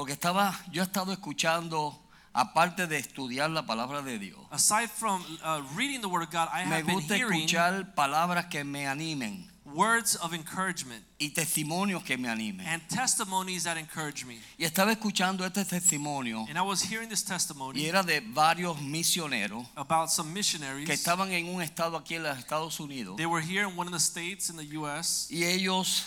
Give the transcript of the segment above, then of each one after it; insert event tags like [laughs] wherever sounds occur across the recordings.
porque estaba, yo he estado escuchando, aparte de estudiar la palabra de Dios, aside from uh, reading the Word of God, I me have been gusta hearing escuchar palabras que me animen words of encouragement y testimonios que me animen. and testimonies that encourage me. Y estaba escuchando este testimonio And I was hearing this y testimony era de varios misioneros about some que missionaries. estaban en un estado aquí en los Estados Unidos They were here in one of the states in the U.S. y ellos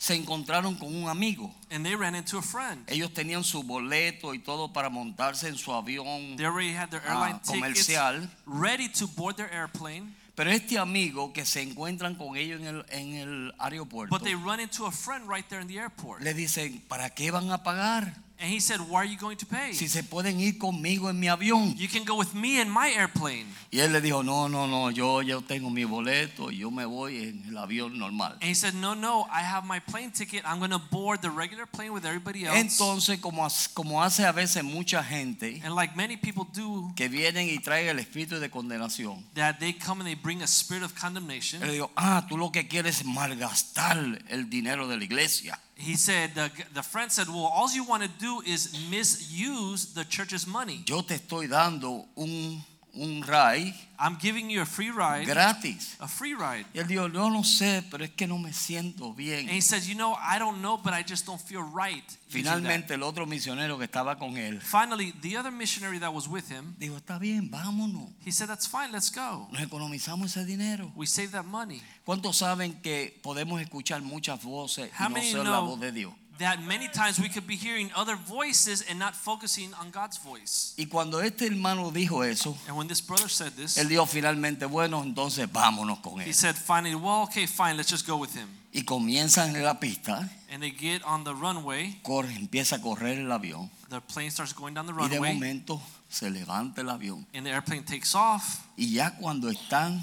se encontraron con un amigo. and they ran into a friend. Ellos tenían su boleto y todo para montarse en su avión They already had their ah, airline tickets comercial. ready to board their airplane, Pero este amigo que se encuentran con ellos en el, en el aeropuerto, but they run into a friend right there in the airport. le dicen, ¿para qué van a pagar? And he said, Why are you going to pay? Si se pueden ir conmigo en mi avión. You can go with me in my airplane. Y él le dijo, no, no, no, yo ya tengo mi boleto yo me voy en el avión normal. And he said, No, no, I have my plane ticket. I'm going to board the regular plane with everybody else. Entonces, como, como hace a veces mucha gente and like many people do, que vienen y traen el espíritu de condenación, that they come and they bring a spirit of condemnation. él le dijo, ah, tú lo que quieres es malgastar el dinero de la iglesia. He said, the, the friend said, Well, all you want to do is misuse the church's money. Yo te estoy dando un, un ride I'm giving you a free ride, gratis. a free ride. Y él dijo, yo no sé, pero es que no me siento bien. And he says, You know, I don't know, but I just don't feel right. using that." Finalmente el otro misionero que estaba con él Finally, the other missionary that was with him, dijo, está bien, vámonos. he said, That's fine, let's go. Nos economizamos ese dinero. We save that money. ¿Cuántos saben que podemos escuchar muchas voces y no ser la voz de Dios? That many times we could be hearing other voices and not focusing on God's voice? Y cuando este hermano dijo eso, And when this brother said this, él dijo finalmente, bueno, entonces vámonos con he said, finally, well, okay, fine, let's just go with him. Y comienzan en la pista, And they get on the runway. corre, empieza a correr el avión The plane starts going down the y de runway, momento se levanta el avión. and the airplane takes off. Y ya cuando están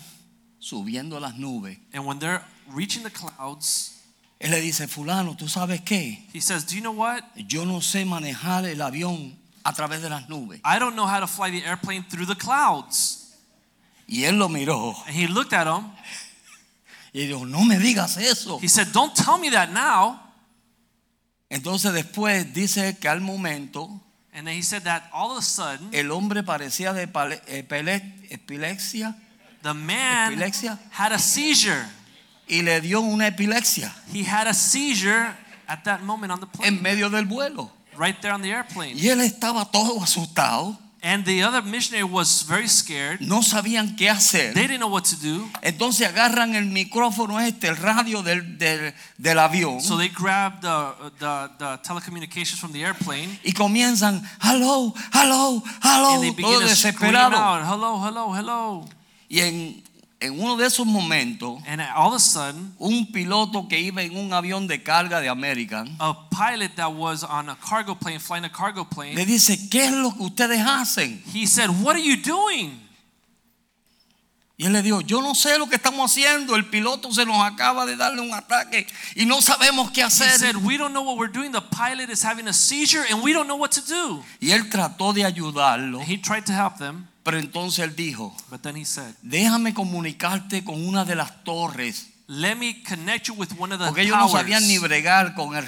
subiendo las nubes, And when they're reaching the clouds, él le dice, fulano, ¿tú sabes qué? he says, Do you know what? Yo no sé manejar el avión a través de las nubes. I don't know how to fly the airplane through the clouds. Y él lo miró And he looked at him. y dijo, no me digas eso. He said, Don't tell me that now. Entonces después dice que al momento And then he said that all of a sudden, el hombre parecía de pale- epile- epilepsia the man Epilepsia. had a seizure. Y le dio una epilepsia He had a seizure at that moment on the en plane, medio del vuelo. right there on the airplane. Y él estaba todo asustado, And the other missionary was very scared. no sabían qué They didn't know what to do. Entonces agarran el micrófono este, el radio del, del, del avión So they grabbed the, the, the telecommunications from the airplane y comienzan, hello, hello, hello, and they begin todo desesperado. out, hello, hello, hello. Y en, en uno de esos momentos, And all of a sudden, un piloto que iba en un avión de carga de American a pilot that was on a cargo plane, flying a cargo le plane, dice, ¿qué es lo que ustedes hacen? he said, What are you doing? Y él le dijo, yo no sé lo que estamos haciendo, el piloto se nos acaba de darle un ataque y no sabemos qué He hacer. said, We don't know what we're doing. The pilot is having a seizure and we don't know what to do. Y él trató de ayudarlo, And he tried to help them, pero entonces él dijo, but then he said, déjame comunicarte con una de las torres, Let me connect you with one of the porque ellos no sabían ni bregar con el,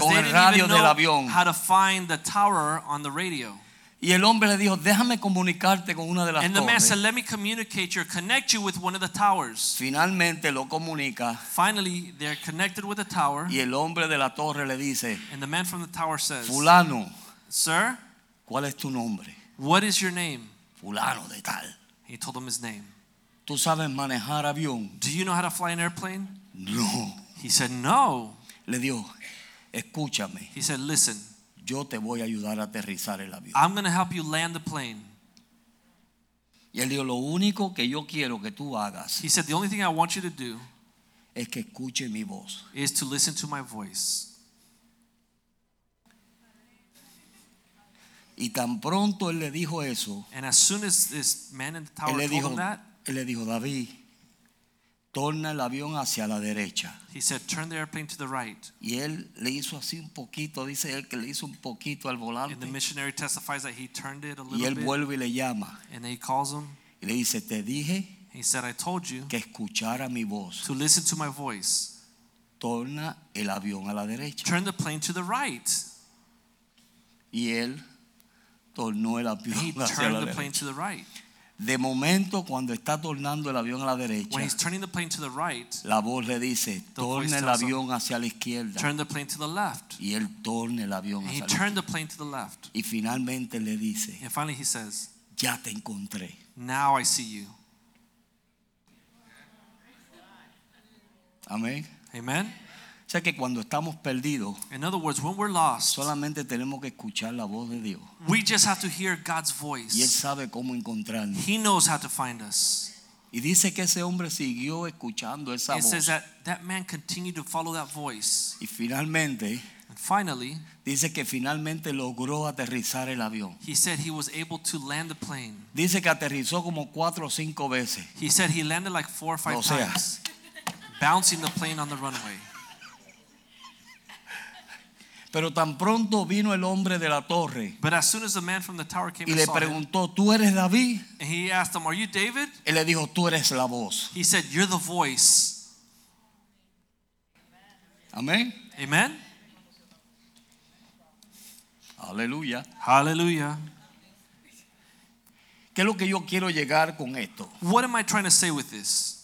con el radio del avión. how to find the tower on the radio. Y el hombre le dijo, déjame comunicarte con una de las And the man torres. said, Let me communicate you, connect you with one of the towers. Finalmente lo comunica Finally, they're connected with the tower. y el hombre de la torre le dice, And the man from the tower says, fulano, Sir, ¿cuál es tu nombre? what is your name? Fulano de tal. He told him his name. ¿Tú sabes manejar avión? Do you know how to fly an airplane? No. He said, No. Le dijo, escúchame, He said, Listen, yo te voy a ayudar a aterrizar el avión. I'm going to help you land the plane. Y él dijo, lo único que yo quiero que tú hagas He said, The only thing I want you to do es que escuche mi voz. is to listen to my voice. Y tan pronto él le dijo eso, And as soon as this man in the él tower le told dijo, him that, él le dijo, David, torna el avión hacia la derecha. he said, Turn the airplane to the right. Y él le hizo así un poquito, dice él que le hizo un poquito al And the volante. missionary testifies that he turned it a Y little él bit. vuelve y le llama. And he calls him. Y le dice, te dije He said, I told you que escuchara mi voz. to listen to my voice. Torna el avión a la derecha. Turn the plane to the right. Y él tornó el avión hacia la the Right. De momento, cuando está tornando el avión a la derecha, right, la voz le dice, turn el avión hacia la izquierda. Y él torna el avión hacia la izquierda. Y finalmente le dice, says, ya te encontré. Now I see you. Amén. Amen. Amen. O sea que cuando estamos perdidos, In other words, when we're lost, solamente tenemos que escuchar la voz de Dios. we just have to hear God's Y Él voice. sabe cómo encontrarnos. He knows how to find us. Y dice que ese hombre siguió escuchando esa It says voz. that that man continued to follow that voice. Y finalmente, And finally, dice que finalmente logró aterrizar el avión. he said he was able to land the plane. Dice que aterrizó como cuatro o cinco veces. He said he landed like four or five O sea. times, bouncing the plane on the runway. Pero tan pronto vino el hombre de la torre But as soon as the man from the tower came y le preguntó, ¿tú eres David? and he asked him, "Are you David?" Él le dijo, tú eres la voz. He said, "You're the voice." Amén. Amen. Aleluya. Hallelujah. ¿Qué es lo que yo quiero llegar con esto? What am I trying to say with this?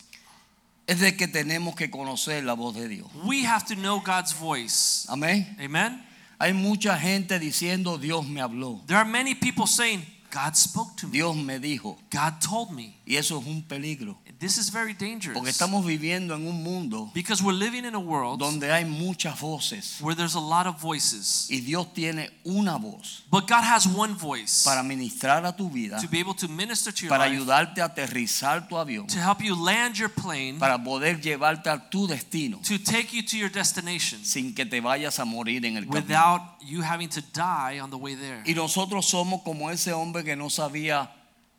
Es de que tenemos que conocer la voz de Dios. We have to know God's voice. Amén. Amen. Hay mucha gente diciendo, Dios me habló. There are many people saying, "God spoke to me. Dios me dijo. God told me." Y eso es un peligro. This is very dangerous. Porque estamos viviendo en un mundo Because we're living in a world donde hay muchas voces. where there's a lot of voices. Y Dios tiene una voz But God has one voice para ministrar a tu vida, to be able to minister to your para life, ayudarte a aterrizar tu avión, to help you land your plane, para poder llevarte a tu destino to take you to your destination sin que te vayas a morir en el camino. without you having to die on the way there. Y nosotros somos como ese hombre que no sabía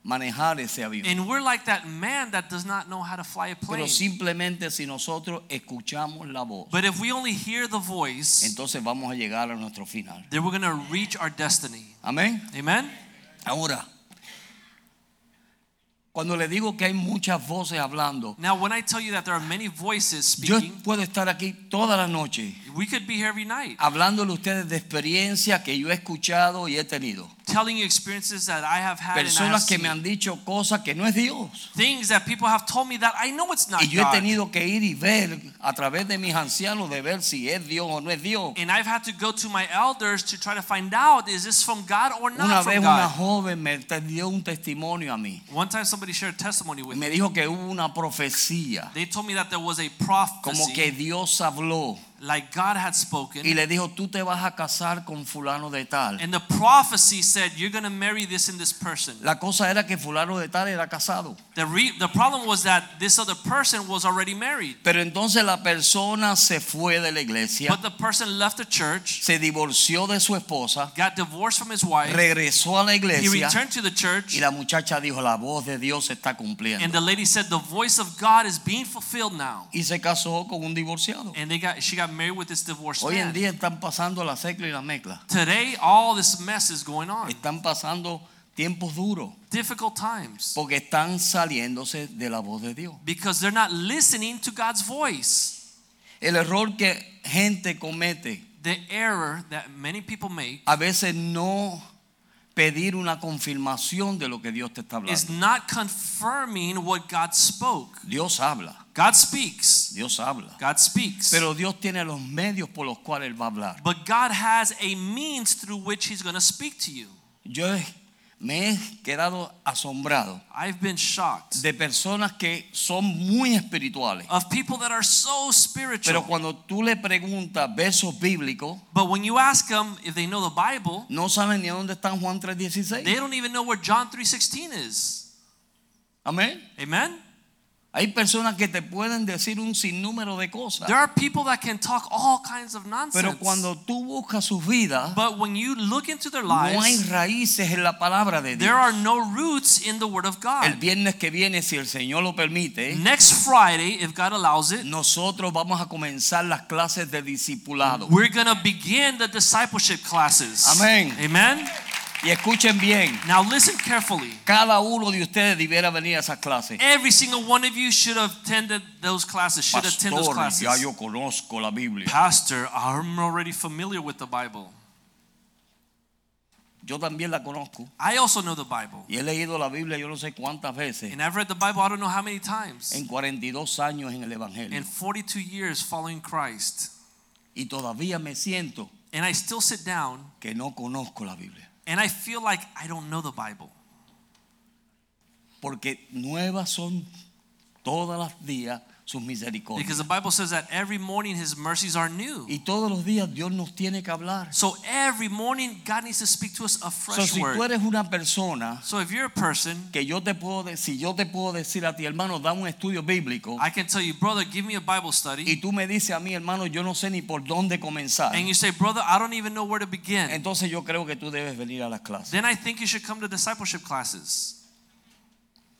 manejar ese avión. And we're like that man that does not know how to fly a plane. Pero simplemente si nosotros escuchamos la voz, But if we only hear the voice, entonces vamos a llegar a nuestro final. then we're going to reach our destiny. Amén. Amen? Ahora, cuando le digo que hay muchas voces hablando, Now, when I tell you that there are many voices yo speaking, puedo estar aquí toda la noche we could be here every night hablándole ustedes de experiencias que yo he escuchado y he tenido. telling you experiences that I have had and I have Personas que me han dicho cosas que no es Dios. things that people have told me that I know it's not Y yo he God. tenido que ir y ver a través de mis ancianos de ver si es Dios o no es Dios. And I've had to go to my elders to try to find out is this from God or not Una from vez una God. joven me te- dio un testimonio a mí. One time somebody shared a testimony with Me me. dijo que hubo una profecía, They told me that there was a como que prophecy Dios habló like God had y spoken. le dijo, tú te vas a casar con fulano de tal. And the prophecy said you're going to marry this and this person. La cosa era que fulano de tal era casado. The the problem was that this other person was already married. Pero entonces la persona se fue de la iglesia, But the person left the church, se divorció de su esposa, got divorced from his wife. regresó a la iglesia. He returned to the church. y la muchacha dijo, la voz de Dios se está And the lady said the voice of God is being fulfilled now. Y se casó con un divorciado. And they got she got married with this divorced Hoy en man. día están pasando la secla y la mezcla. Today all this mess is going on. Están pasando tiempos duros Difficult times. porque están saliéndose de la voz de Dios. Because they're not listening to God's voice. El error que gente comete The error that many people make a veces no pedir una confirmación de lo que Dios te está is hablando. not confirming what God spoke. Dios habla, God speaks. Dios habla. God speaks. Pero Dios tiene los medios por los cuales Él va a hablar. But God has a means through which He's going to speak to you. Yo me he quedado asombrado I've been shocked de personas que son muy espirituales. of people that are so spiritual. Pero cuando tú le preguntas versos bíblicos, But when you ask them if they know the Bible, no saben ni dónde está Juan they don't even know where John 3:16 is. Amén. Amen. Hay personas que te pueden decir un sinnúmero de cosas. There are people that can talk all kinds of nonsense. Pero cuando tú buscas sus vidas, but when you look into their no hay lives, raíces en la palabra de Dios. there are no roots in the Word of El God. viernes que viene, si el Señor lo permite, Next Friday, if God allows it, nosotros vamos a comenzar las clases de discipulado. we're going to begin the discipleship classes. Amén. Amen. Y escuchen bien, Now listen carefully. cada uno de ustedes debiera venir a esas clases. Every single one of you should have attended those classes, should attend those Pastor, classes. ya yo conozco la Biblia. Pastor, I'm already familiar with the Bible. Yo también la conozco. I also know the Bible. Y he leído la Biblia yo no sé cuántas veces And I've read the Bible I don't know how many times. en 42 años en el Evangelio. In 42 years following Christ. Y todavía me siento And I still sit down que no conozco la Biblia. And I feel like I don't know the Bible. Porque nuevas son todas las días sus misericordias. Because the Bible says that every morning his mercies are new. Y todos los días Dios nos tiene que hablar. So every morning God needs to speak to us a So, fresh si tú word. eres una persona So if you're a person, que yo te puedo decir, si yo te puedo decir a ti, hermano, da un estudio bíblico, I can tell you, brother, give me a Bible y study. tú me dices a mí, hermano, yo no sé ni por dónde comenzar, And you say, brother, I don't even know where to begin. entonces yo creo que tú debes venir a las clases. Then I think you should come to discipleship classes.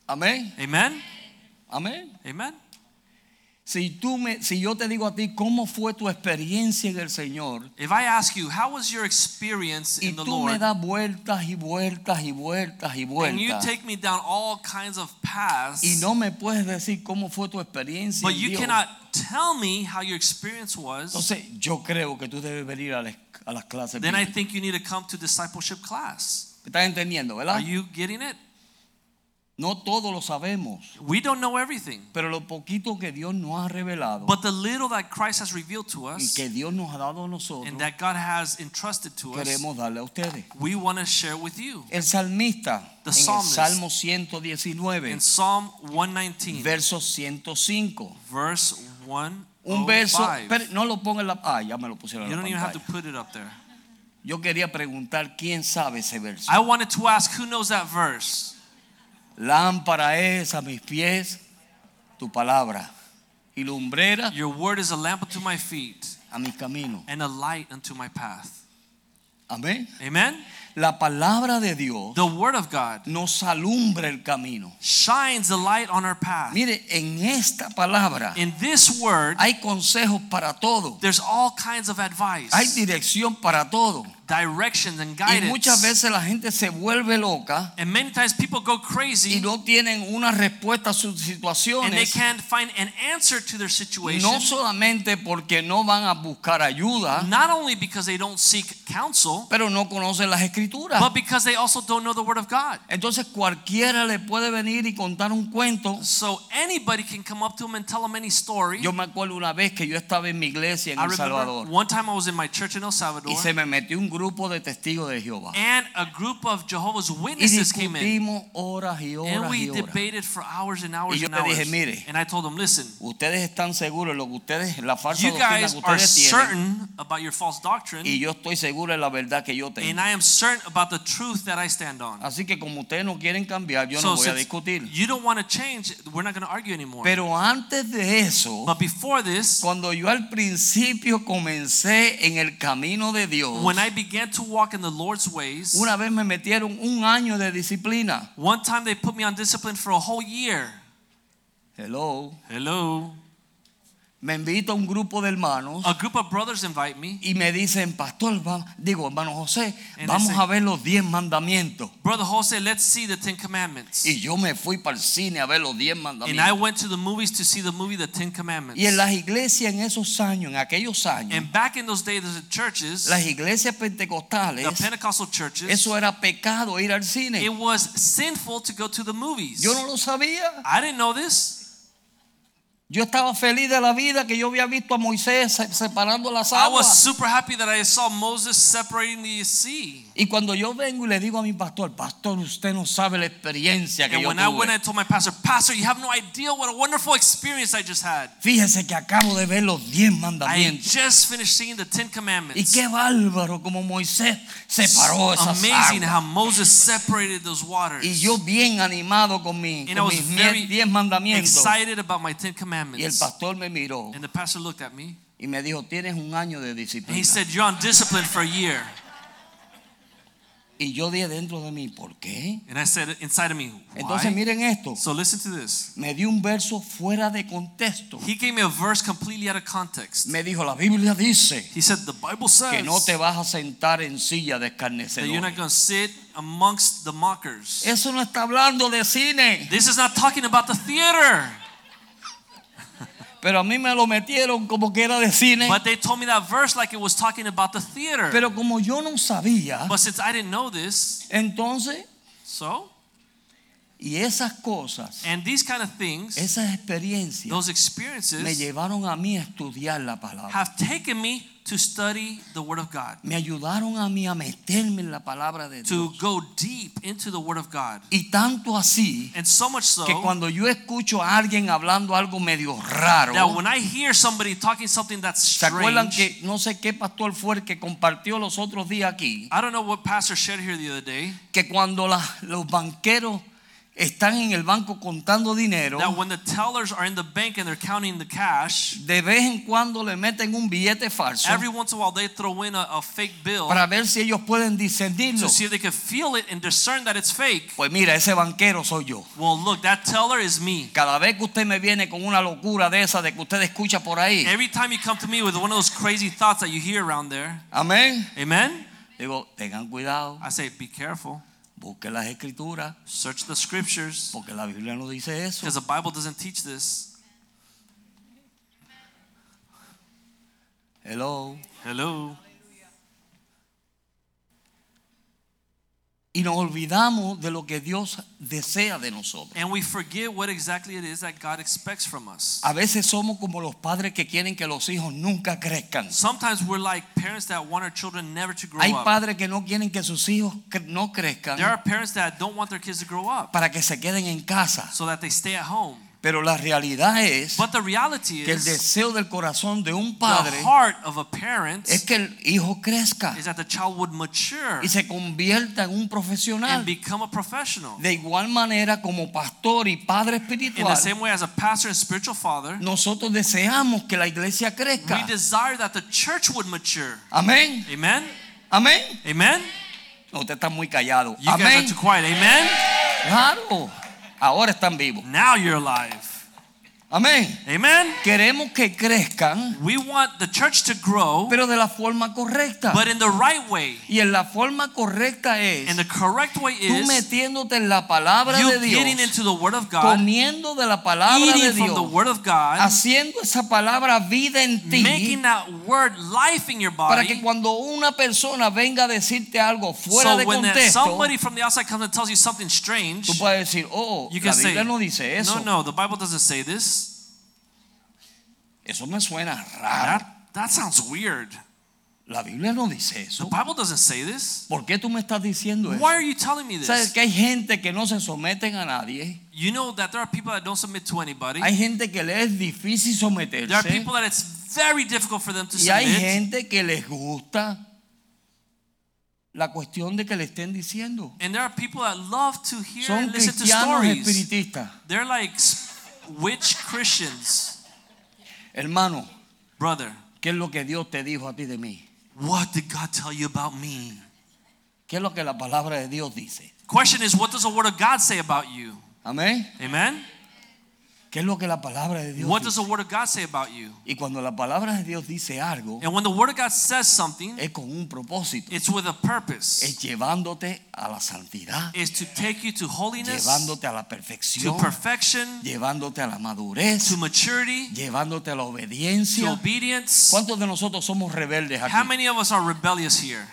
Amén, Amen? amén. Amen? Si tú me, si yo te digo a ti cómo fue tu experiencia en el Señor If I ask you, how was your experience y in the tú me Lord? das vueltas y vueltas y vueltas y And you vueltas take me down all kinds of paths, y no me puedes decir cómo fue tu experiencia but en you Dios, cannot tell me how your experience was, entonces yo creo que tú debes venir a, las- a las clases. then I bíblicas. think you need to come to discipleship class. ¿Me ¿Estás entendiendo, verdad? Are you getting it? No todo lo sabemos, We don't know everything, pero lo poquito que Dios nos ha revelado but the little that Christ has revealed to y us que Dios nos ha dado a nosotros, and that God has entrusted to us, queremos darle a ustedes. we want to share with you. El salmista The en el. Salmo 119, In Psalm 119, verso 105. verse 105. Un verso, espere, no lo ponga en la, ah, ya me lo pusieron You en don't la even have to put it up there. Yo quería preguntar quién sabe ese verso. I wanted to ask who knows that verse? Lámpara es a mis pies tu palabra y lumbrera Your word is a lamp unto my feet a mis caminos. and a light unto my path. Amén. Amen? La palabra de Dios The word of God nos alumbra el camino. shines the light on our path. Mire, en esta palabra In this word, hay consejos para todo. there's all kinds of advice, Hay dirección para todo. directions, and Y muchas guidance. veces la gente se vuelve loca And many times people go y crazy no tienen una respuesta a sus and they situaciones. can't find an answer to their situation. No solamente porque no van a buscar ayuda, Not only because they don't seek counsel, pero no conocen las escrituras. But because they also don't know the word of God. Entonces cualquiera le puede venir y contar un cuento. So anybody can come up to them and tell them any story. Yo me acuerdo una vez que yo estaba en mi iglesia en I El Salvador one time I was in my church in El Salvador y se me metió un grupo de testigos de Jehová. and a group of Jehovah's Y Witnesses came in horas y and we y horas. debated for hours and hours Y yo and hours. dije, "Mire, and I told them, listen, Ustedes están seguros lo que ustedes, la falsa you doctrina guys que are ustedes tienen certain about your false doctrine y yo estoy seguro de la verdad que yo and. I am certain about the truth that I stand on. Así que como ustedes no quieren cambiar, yo so no voy a discutir. you don't want to change, we're not going to argue anymore. Pero antes de eso, but before this, cuando yo al principio comencé en el camino de Dios, when I began to walk in the Lord's ways, una vez me metieron un año de disciplina. one time they put me on discipline for a whole year. Hello. Hello. Me invita un grupo de hermanos A group of brothers invite me. y me dicen, pastor, va- digo, hermano José, And vamos say- a ver los diez mandamientos. Brother Jose, let's see the Ten Commandments. Y yo me fui para el cine a ver los diez And I mandamientos. went to the movies to see the movie The Ten Commandments. Y en las iglesias en esos años, en aquellos años, And back in those days, the churches, las iglesias pentecostales, the Pentecostal churches, eso era pecado ir al cine. it was sinful to go to the movies. Yo no lo sabía. I didn't know this. Yo estaba feliz de la vida que yo había visto a Moisés se- separando las I was aguas. super happy that I saw Moses separating the sea. Y cuando yo vengo y le digo a mi pastor, pastor, usted no sabe la experiencia que And yo when I went and told my pastor, Pastor, you have no idea what a wonderful experience I just had. Fíjese que acabo de ver los diez I mandamientos. just finished seeing the Ten Y Commandments. qué bárbaro como Moisés separó esas Amazing aguas. how Moses separated those waters. Y yo bien animado con, mi, And I con was mis very diez mandamientos. excited about my Ten Y el Commandments. pastor me miró And the pastor looked at me y me dijo, tienes un año de and disciplina. he said, You're on discipline for a year. Y yo dije dentro de mí, ¿por qué? And I said inside of me, Entonces Why? miren esto. So listen to this. Me dio un verso fuera de contexto. He gave me a verse completely out of context. Me dijo, la Biblia dice He said, The Bible says que no te vas a sentar en silla de that you're not escarnecedores. going to sit amongst the mockers. Eso no está hablando de cine. This is not talking about the theater. Pero a mí me lo metieron como que era de cine. But they told me that verse like it was talking about the theater. Pero como yo no sabía, But since I didn't know this, entonces, so, y esas cosas, and these kind of things, esas experiencias those me experiences llevaron a mí a estudiar la palabra. have taken me to study the Word of God, Me ayudaron a mí a meterme en la palabra de to Dios. go deep into the Word of God. Y tanto así And so much so que cuando yo escucho a alguien hablando algo medio raro, that when I hear somebody talking something that's ¿se acuerdan strange, que no sé qué pastor fue el que compartió los otros días aquí? I don't know what pastor shared here the other day, Que cuando la- los banqueros están en el banco contando dinero, that when the tellers are in the bank and they're counting the cash, de vez en cuando le meten un billete falso every once in a while they throw in a, a fake bill para ver si ellos pueden discernirlo. to see if they can feel it and discern that it's fake. Pues mira, ese banquero soy yo. Well, look, that teller is me. Cada vez que usted me viene con una locura de esa de que usted escucha por ahí, Every time you come to me with one of those crazy thoughts that you hear around there, amén. amen? Digo, tengan cuidado, I say, be careful. Las escrituras, Search the scriptures porque la Biblia no dice eso. because the Bible doesn't teach this. Hello. Hello. Y nos olvidamos de lo que Dios desea de nosotros. And we forget what exactly it is that God expects from us. A veces somos como los padres que quieren que los hijos nunca crezcan. Sometimes we're like parents that want our children never to grow Hay up. padres que no quieren que sus hijos no crezcan There are parents that don't want their kids to grow up para que se queden en casa. so that they stay at home. Pero la realidad es But the reality que el deseo del corazón de un the padre heart of a parent es que el hijo crezca is that the child would mature y se convierta en un profesional. De igual manera como pastor y padre espiritual, father, nosotros deseamos que la iglesia we crezca. desire that the church would mature. Amén. Amen? Amén. Amen? No, usted está muy callado. Amén. Claro. Ahora están vivos. Now you're alive. Amén. Amen? Queremos que crezcan, We want the church to grow, pero de la forma correcta. but in the right way. Y en la forma correcta es And the correct way tú is metiéndote en la palabra you de getting Dios, into the Word of God, comiendo de la palabra de eating from the Dios, Word of God, haciendo esa palabra vida en ti, making that Word life in your para que body. cuando una persona venga a decirte algo fuera So de when contexto, somebody from the outside comes and tells you something strange, tú puedes decir, oh, you la can say, no dice eso. no, no, the Bible doesn't say this. Eso me suena raro. That, that sounds weird. La Biblia no dice The eso. Bible doesn't say this. ¿Por qué tú me estás diciendo eso? Why are you telling me ¿Sabes this? que hay gente que no se someten a nadie? You know that there are people that don't submit to anybody. Hay gente que le es difícil There are someterse. people that it's very difficult for them to Y hay submit. gente que les gusta la cuestión de que le estén diciendo. And there are people that love to hear Son and listen to cristianos stories. espiritistas. They're like witch Christians. Hermano, Brother, ¿qué es lo que Dios te dijo a ti de mí? what did God tell you about me? ¿Qué es lo que la palabra de Dios dice? Question is, what does the Word of God say about you? Amén. Amen? ¿Qué es lo que la palabra de Dios What does dice? the Word of God say about you? Y cuando la palabra de Dios dice algo, And when the Word of God says something, es con un propósito. it's with a purpose. Es llevándote a la santidad, Is to take you to holiness, llevándote a la to perfección, perfection, llevándote a la madurez, to maturity, llevándote a la to obediencia. obedience. ¿Cuántos de nosotros somos rebeldes How aquí? many of us are rebellious here?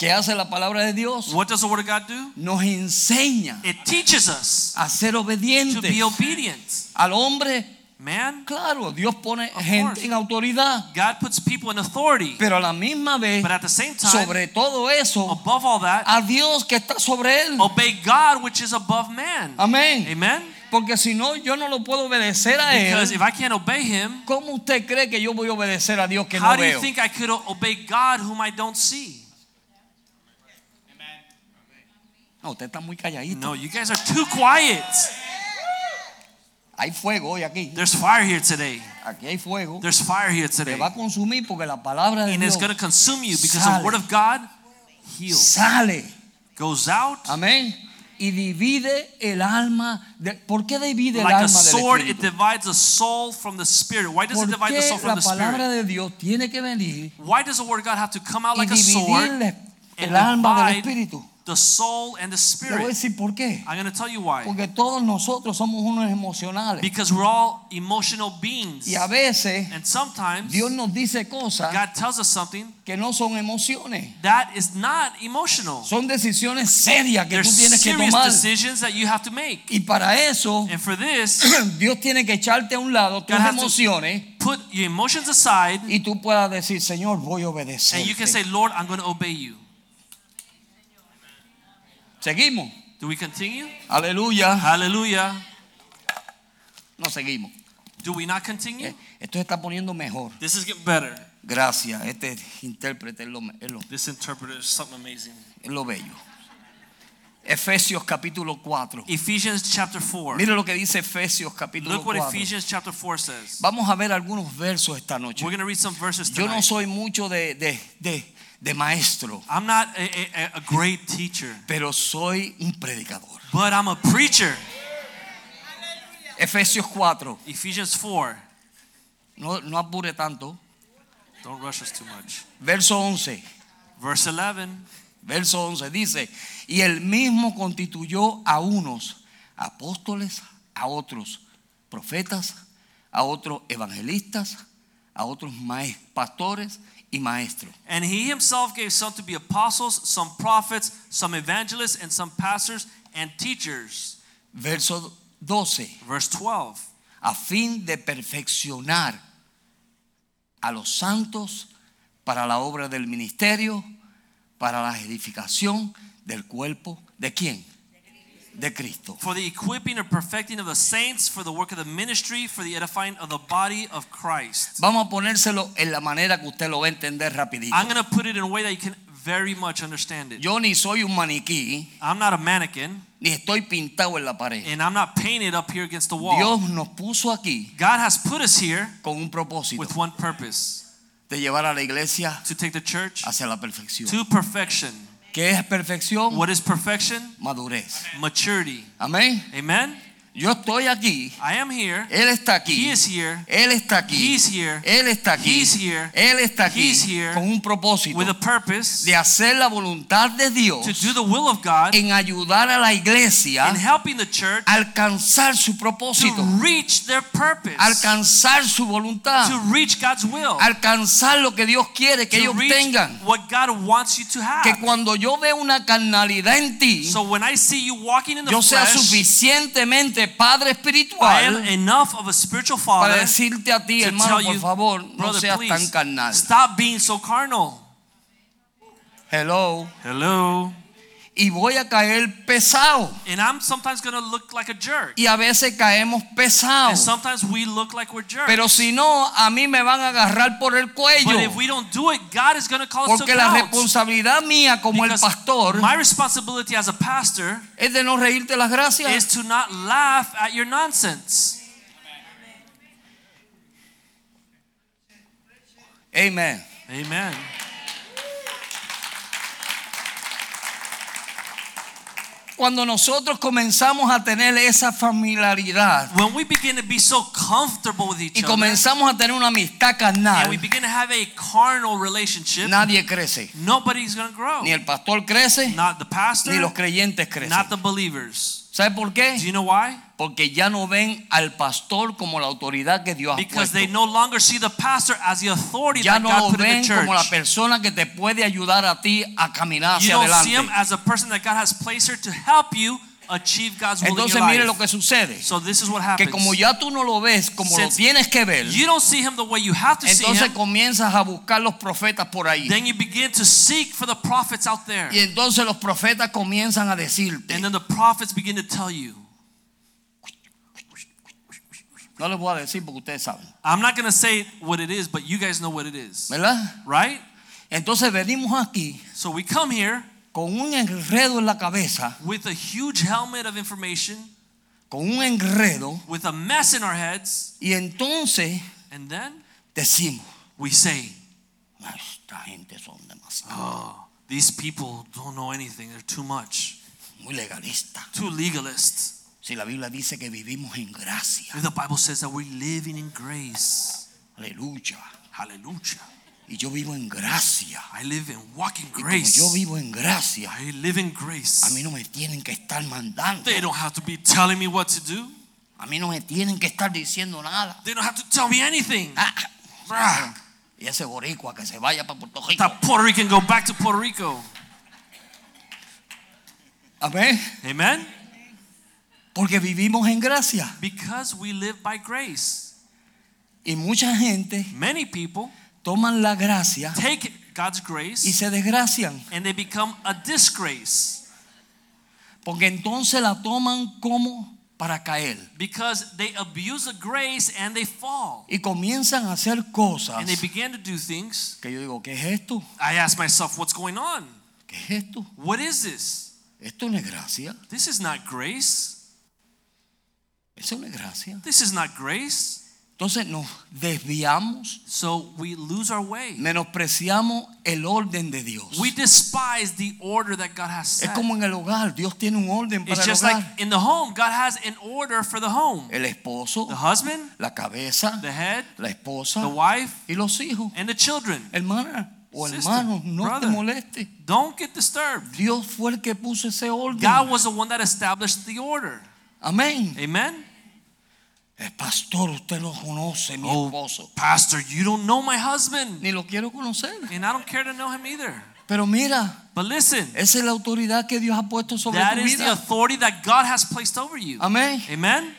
¿Qué hace la palabra de Dios? What does the Word of God do? Nos enseña It teaches us a ser to obedientes be obedient. al hombre. Man, Claro, Dios pone Of gente course. en autoridad, God puts people in authority. pero a la misma vez, But at the same time, sobre todo eso, above all that, a Dios que está sobre él. obey God, which is above man. Amén. Amen? Porque si no, yo no lo puedo obedecer a Because él. if I can't obey Him, ¿Cómo usted cree que yo voy a obedecer a Dios que how no do you veo? think I could obey God whom I don't see? No, usted está muy calladito. No, you guys are too quiet. Hay fuego hoy aquí. There's fire here today. Aquí hay fuego. There's fire here Te today. va a consumir porque la palabra de And Dios it's going to consume you because Sale. the Word of God heals, sale. goes out Amén. Y divide el alma. De, ¿Por qué divide el like a alma del sword. It divides the soul from the spirit. Why does it divide the soul from the palabra spirit? de Dios tiene que venir Why does the Word of God have to come out like a sword and el alma del espíritu? The soul and the Le voy a spirit? decir por qué. I'm going to tell you why. Porque todos nosotros somos unos emocionales. Because we're all emotional beings. Y a veces And sometimes Dios nos dice cosas God tells us something que no son emociones. that is not emotional. Son decisiones serias que tú There's tienes que tomar. decisions that you have to make. Y para eso, And for this, [clears throat] Dios tiene que echarte a un lado tus God has to- emociones put your emotions aside y tú puedas decir, Señor, voy a and you can say, Lord, I'm going to obey you. Seguimos. Do we continue? Aleluya. Hallelujah. No seguimos. Do we not continue? Eh, Esto se está poniendo mejor. This is getting better. Gracias. Este intérprete es lo, es lo- This interpreter is something amazing. es lo bello. Efesios capítulo 4. Ephesians chapter 4. Mire lo que dice Efesios capítulo Look what 4. Ephesians chapter 4 says. Vamos a ver algunos versos esta noche. We're going to read some verses Yo no soy mucho de, de, de, de maestro, I'm not a, a, a great teacher, pero soy un predicador. but I'm a preacher. Efesios 4. Ephesians 4. No, no apure tanto. Don't rush us too much. Verso 11. Verse 11. Verso 11 dice, y él mismo constituyó a unos apóstoles, a otros profetas, a otros evangelistas, a otros maes- pastores y maestros. And he himself gave some to be apostles, some prophets, some evangelists, and some pastors and teachers. Verso 12, Verse 12. a fin de perfeccionar a los santos para la obra del ministerio, para la edificación del cuerpo de quién? De Cristo. For the equipping or perfecting of the saints, for the work of the ministry, for the edifying of the body of Christ. Vamos a ponérselo en la manera que usted lo va a entender rapidito. I'm going to put it in a way that you can very much understand it. Yo ni soy un maniquí, I'm not a mannequin, ni estoy pintado en la pared. and I'm not painted up here against the wall. Dios nos puso aquí God has put us here con un propósito with one purpose de llevar a la iglesia to take the church hacia la perfección. to perfection. ¿Qué es perfección? What is perfection? Madurez. Maturity. Amén. Amen? Yo estoy aquí, I am here. Él está He aquí, is here. Él está aquí, He's here. Él está aquí, He's here. Él está aquí He's here. con un propósito with a purpose de hacer la voluntad de Dios to do the will of God en ayudar a la iglesia in helping the church alcanzar su propósito, to reach their purpose, alcanzar su voluntad, to reach God's will, alcanzar lo que Dios quiere que to ellos tengan. what God wants you to have. Que cuando yo veo una carnalidad en ti, so when I see you walking in the yo sea flesh, padre I am espiritual enough of a spiritual para father decirte a ti, to hermano, tell por you, favor, no brother, seas please, tan carnal. stop being so carnal. Hello. Hello. Y voy a caer pesado. And I'm sometimes going to look like a jerk. Y a veces caemos And pesados. sometimes we look like we're jerks. Pero si no, a mí me van a agarrar por el but cuello. if we don't do it, God is going to call us to Porque la responsabilidad mía como el pastor my responsibility as a pastor es de no reírte las is gracias. to not laugh at your nonsense. Amen. Amen. Cuando nosotros comenzamos a tener esa familiaridad When we begin to be so comfortable with each y other comenzamos a tener una amistad and we carnal, begin to have a carnal relationship, nadie crece. nobody's to grow. Ni el pastor crece, Not the pastor, ni los creyentes crecen. not the believers. ¿Sabe por Do qué? you know why? Porque ya no ven al pastor como la autoridad que Dios ha Because puesto. they no longer see the pastor as the authority Ya that no God lo put in ven the church. como la persona que te puede ayudar a ti a caminar You hacia don't see him adelante. as a person that God has placed here to help you achieve God's will in Entonces your mire lo life. que sucede. So this is what happens. Que como ya tú no lo ves como lo Since tienes que ver, you don't see him the way you have to see entonces him, comienzas a buscar los profetas por ahí. then you begin to seek for the prophets out there. Y entonces los profetas comienzan a decirte, And then the prophets begin to tell you. No les voy a decir porque ustedes saben, I'm not going to say what it is, but you guys know what it is. ¿verdad? Right? Entonces venimos aquí So we come here con un enredo en la cabeza, with a huge helmet of information, con un enredo, with a mess in our heads, y entonces and then decimos, we say, "Ah, esta gente son demasiado Oh, these people don't know anything. They're too much, muy legalistas. too legalist. Si la Biblia dice que vivimos en gracia, The Bible says that we're living in grace. aleluya. Hallelujah. Y yo vivo en gracia. I live in walking Y como grace. yo vivo en gracia, I live in grace. a mí no me tienen que estar mandando. They don't have to be telling me what to do. A mí no me tienen que estar diciendo nada. They don't have to tell me anything. Ah, Brah. y ese boricua que se vaya para Puerto Rico. That Puerto Rican go back to Puerto Rico. Amén. Amen. Porque vivimos en gracia. Because we live by grace. Y mucha gente Many people toman la gracia take God's y grace se desgracian. and they become a disgrace Porque entonces la toman como para caer. because they abuse the grace and they fall. Y comienzan a hacer cosas And they began to do things. que yo digo, ¿qué es esto? I ask myself, what's going on? ¿Qué es esto? What is this? Esto no es gracia. This is not grace. Eso no es gracia. This is not grace. Entonces nos desviamos, So we lose our way. menospreciamos el orden de Dios. We despise the order that God has Es set. como en el hogar, Dios tiene un orden para It's el just hogar. like in the home, God has an order for the home. El esposo, The husband, la cabeza, the head, la esposa the wife, y los hijos. and the children. Hermana o Sister, hermano, no te brother. moleste. Don't get disturbed. Dios fue el que puso ese orden. God was the one that established the order. Amén. Amen. El pastor, usted lo conoce, mi Oh, esposo. Pastor, you don't know my husband, Ni lo quiero conocer. and I don't care to know him either. Pero mira, But listen, esa es la autoridad que Dios ha puesto sobre that tu is the vida. authority that God has placed over you. Amén. Amen.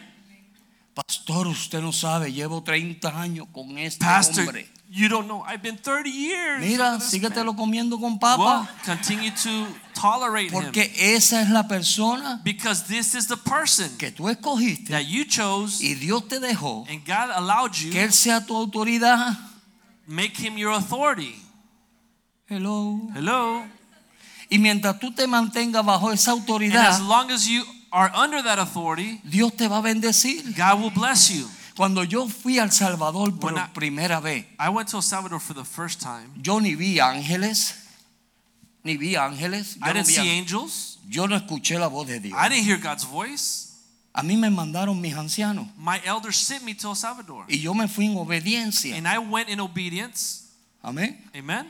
Pastor, usted no sabe, llevo 30 años con este Pastor, hombre. You don't know. I've been 30 years. Mira, síguetelo comiendo con Well, papa. continue to tolerate him Porque esa es la persona because this is the person que tú escogiste that you chose y Dios te dejó and God allowed you que Él sea tu autoridad. make him your authority. Hello. Hello. Y mientras tú te mantengas bajo esa autoridad, And as long as you are under that authority, Dios te va a bendecir. God will bless you. Cuando yo fui al Salvador por I- primera vez, I went to El Salvador for the first time. yo ni vi ángeles, ni vi ángeles. Yo I no, didn't vi see angels. yo no escuché la voz de Dios. I didn't hear God's voice. A mí me mandaron mis ancianos My elders sent me to El Salvador. y yo me fui en obediencia. And I went in obedience. Amén. Amen.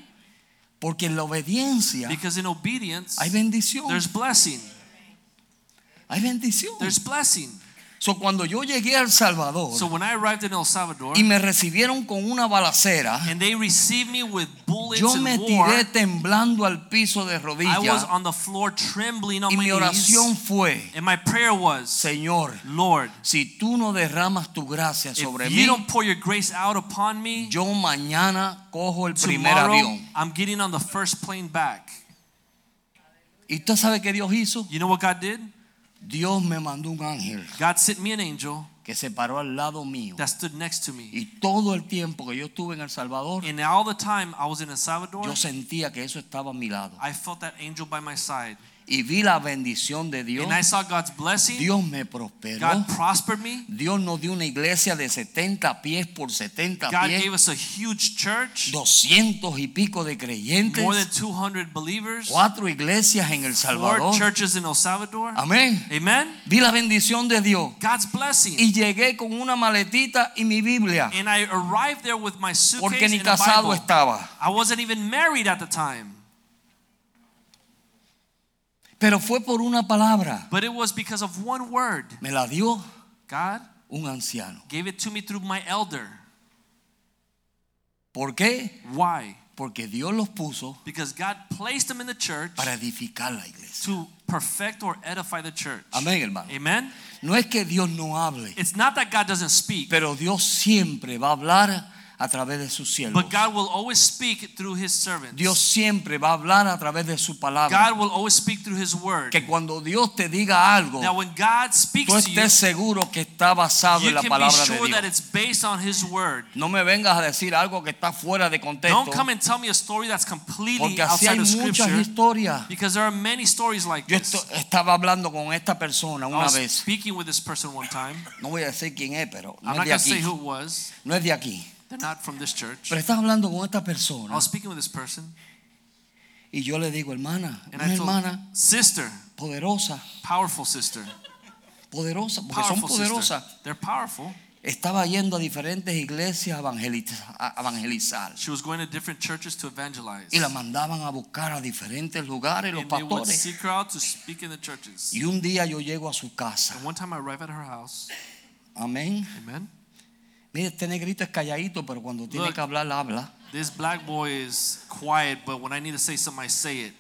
Porque en la obediencia Because in obedience, hay bendición. there's blessing. Hay bendición. There's blessing. So, cuando yo llegué a El Salvador So when I arrived in El Salvador, y me recibieron con una balacera, and they received me with bullets yo and me war, tiré temblando al piso de I was rodillas on the floor trembling on y my mi knees. oración fue, And my prayer was, Señor, Lord, si tú no derramas tu gracia sobre if mí, you don't pour your grace out upon me, yo mañana cojo el primer avión. I'm getting on the first plane back. ¿Y usted sabe qué Dios hizo? You know what God did? Dios me mandó un ángel God sent me an angel que se paró al lado mío. that stood next to me. Y todo el tiempo que yo estuve en El Salvador, And all the time I was in El Salvador, yo sentía que eso estaba a mi lado. I felt that angel by my side. Y vi la bendición de Dios. And I saw God's blessing. Dios me prosperó. God prospered me. Dios nos dio una iglesia de 70 pies por 70 God pies. gave us a huge church, 200 y pico de creyentes. more than 200 believers, Cuatro iglesias en El four Salvador. churches in El Salvador. Amén. Amen. Vi la bendición de Dios. God's blessing. Y llegué con una maletita y mi Biblia. And I arrived there with my Porque suitcase ni and a casado estaba. I wasn't even married at the time, Pero fue por una palabra. but it was because of one word. Me la dio God un anciano. gave it to me through my elder. ¿Por qué? Why? Porque Dios los puso Because God placed them in the church para edificar la iglesia. to perfect or edify the church. Amén, hermano. Amen. No es que Dios no hable, It's not that God doesn't speak, pero Dios siempre va a hablar a través de sus siervos. but God will always speak through his servants. Dios siempre va a hablar a través de su palabra. God will always speak through his word. Que cuando Dios te diga algo, Now when God speaks tú to you, estés seguro que está basado en la palabra de sure that Dios. it's based on his word. No me vengas a decir algo que está fuera de contexto, Don't come and tell me a story that's completely porque así hay outside of muchas scripture historias. because there are many stories like Yo this. estaba hablando con esta persona I una was vez. speaking with this person one time. No voy a decir quién es, pero no I'm es not de to say aquí. who it was. No es de aquí. They're not from this church. Pero estaba hablando con esta I was speaking with this person y yo le digo, hermana, and una I told hermana sister, poderosa, powerful sister, poderosa, porque son powerful sister. poderosas. They're powerful. Estaba yendo a diferentes iglesias a evangelizar She was going to different churches to evangelize. y la mandaban a buscar a diferentes lugares los And they would pastores. seek her out to speak in the churches. Y un día yo llego a su casa. And one time I arrive at her house. Amén. Amen. Mire, este negrito es calladito, pero cuando tiene Look. que hablar, habla. This black boy is quiet, but when I need to say something, I say it.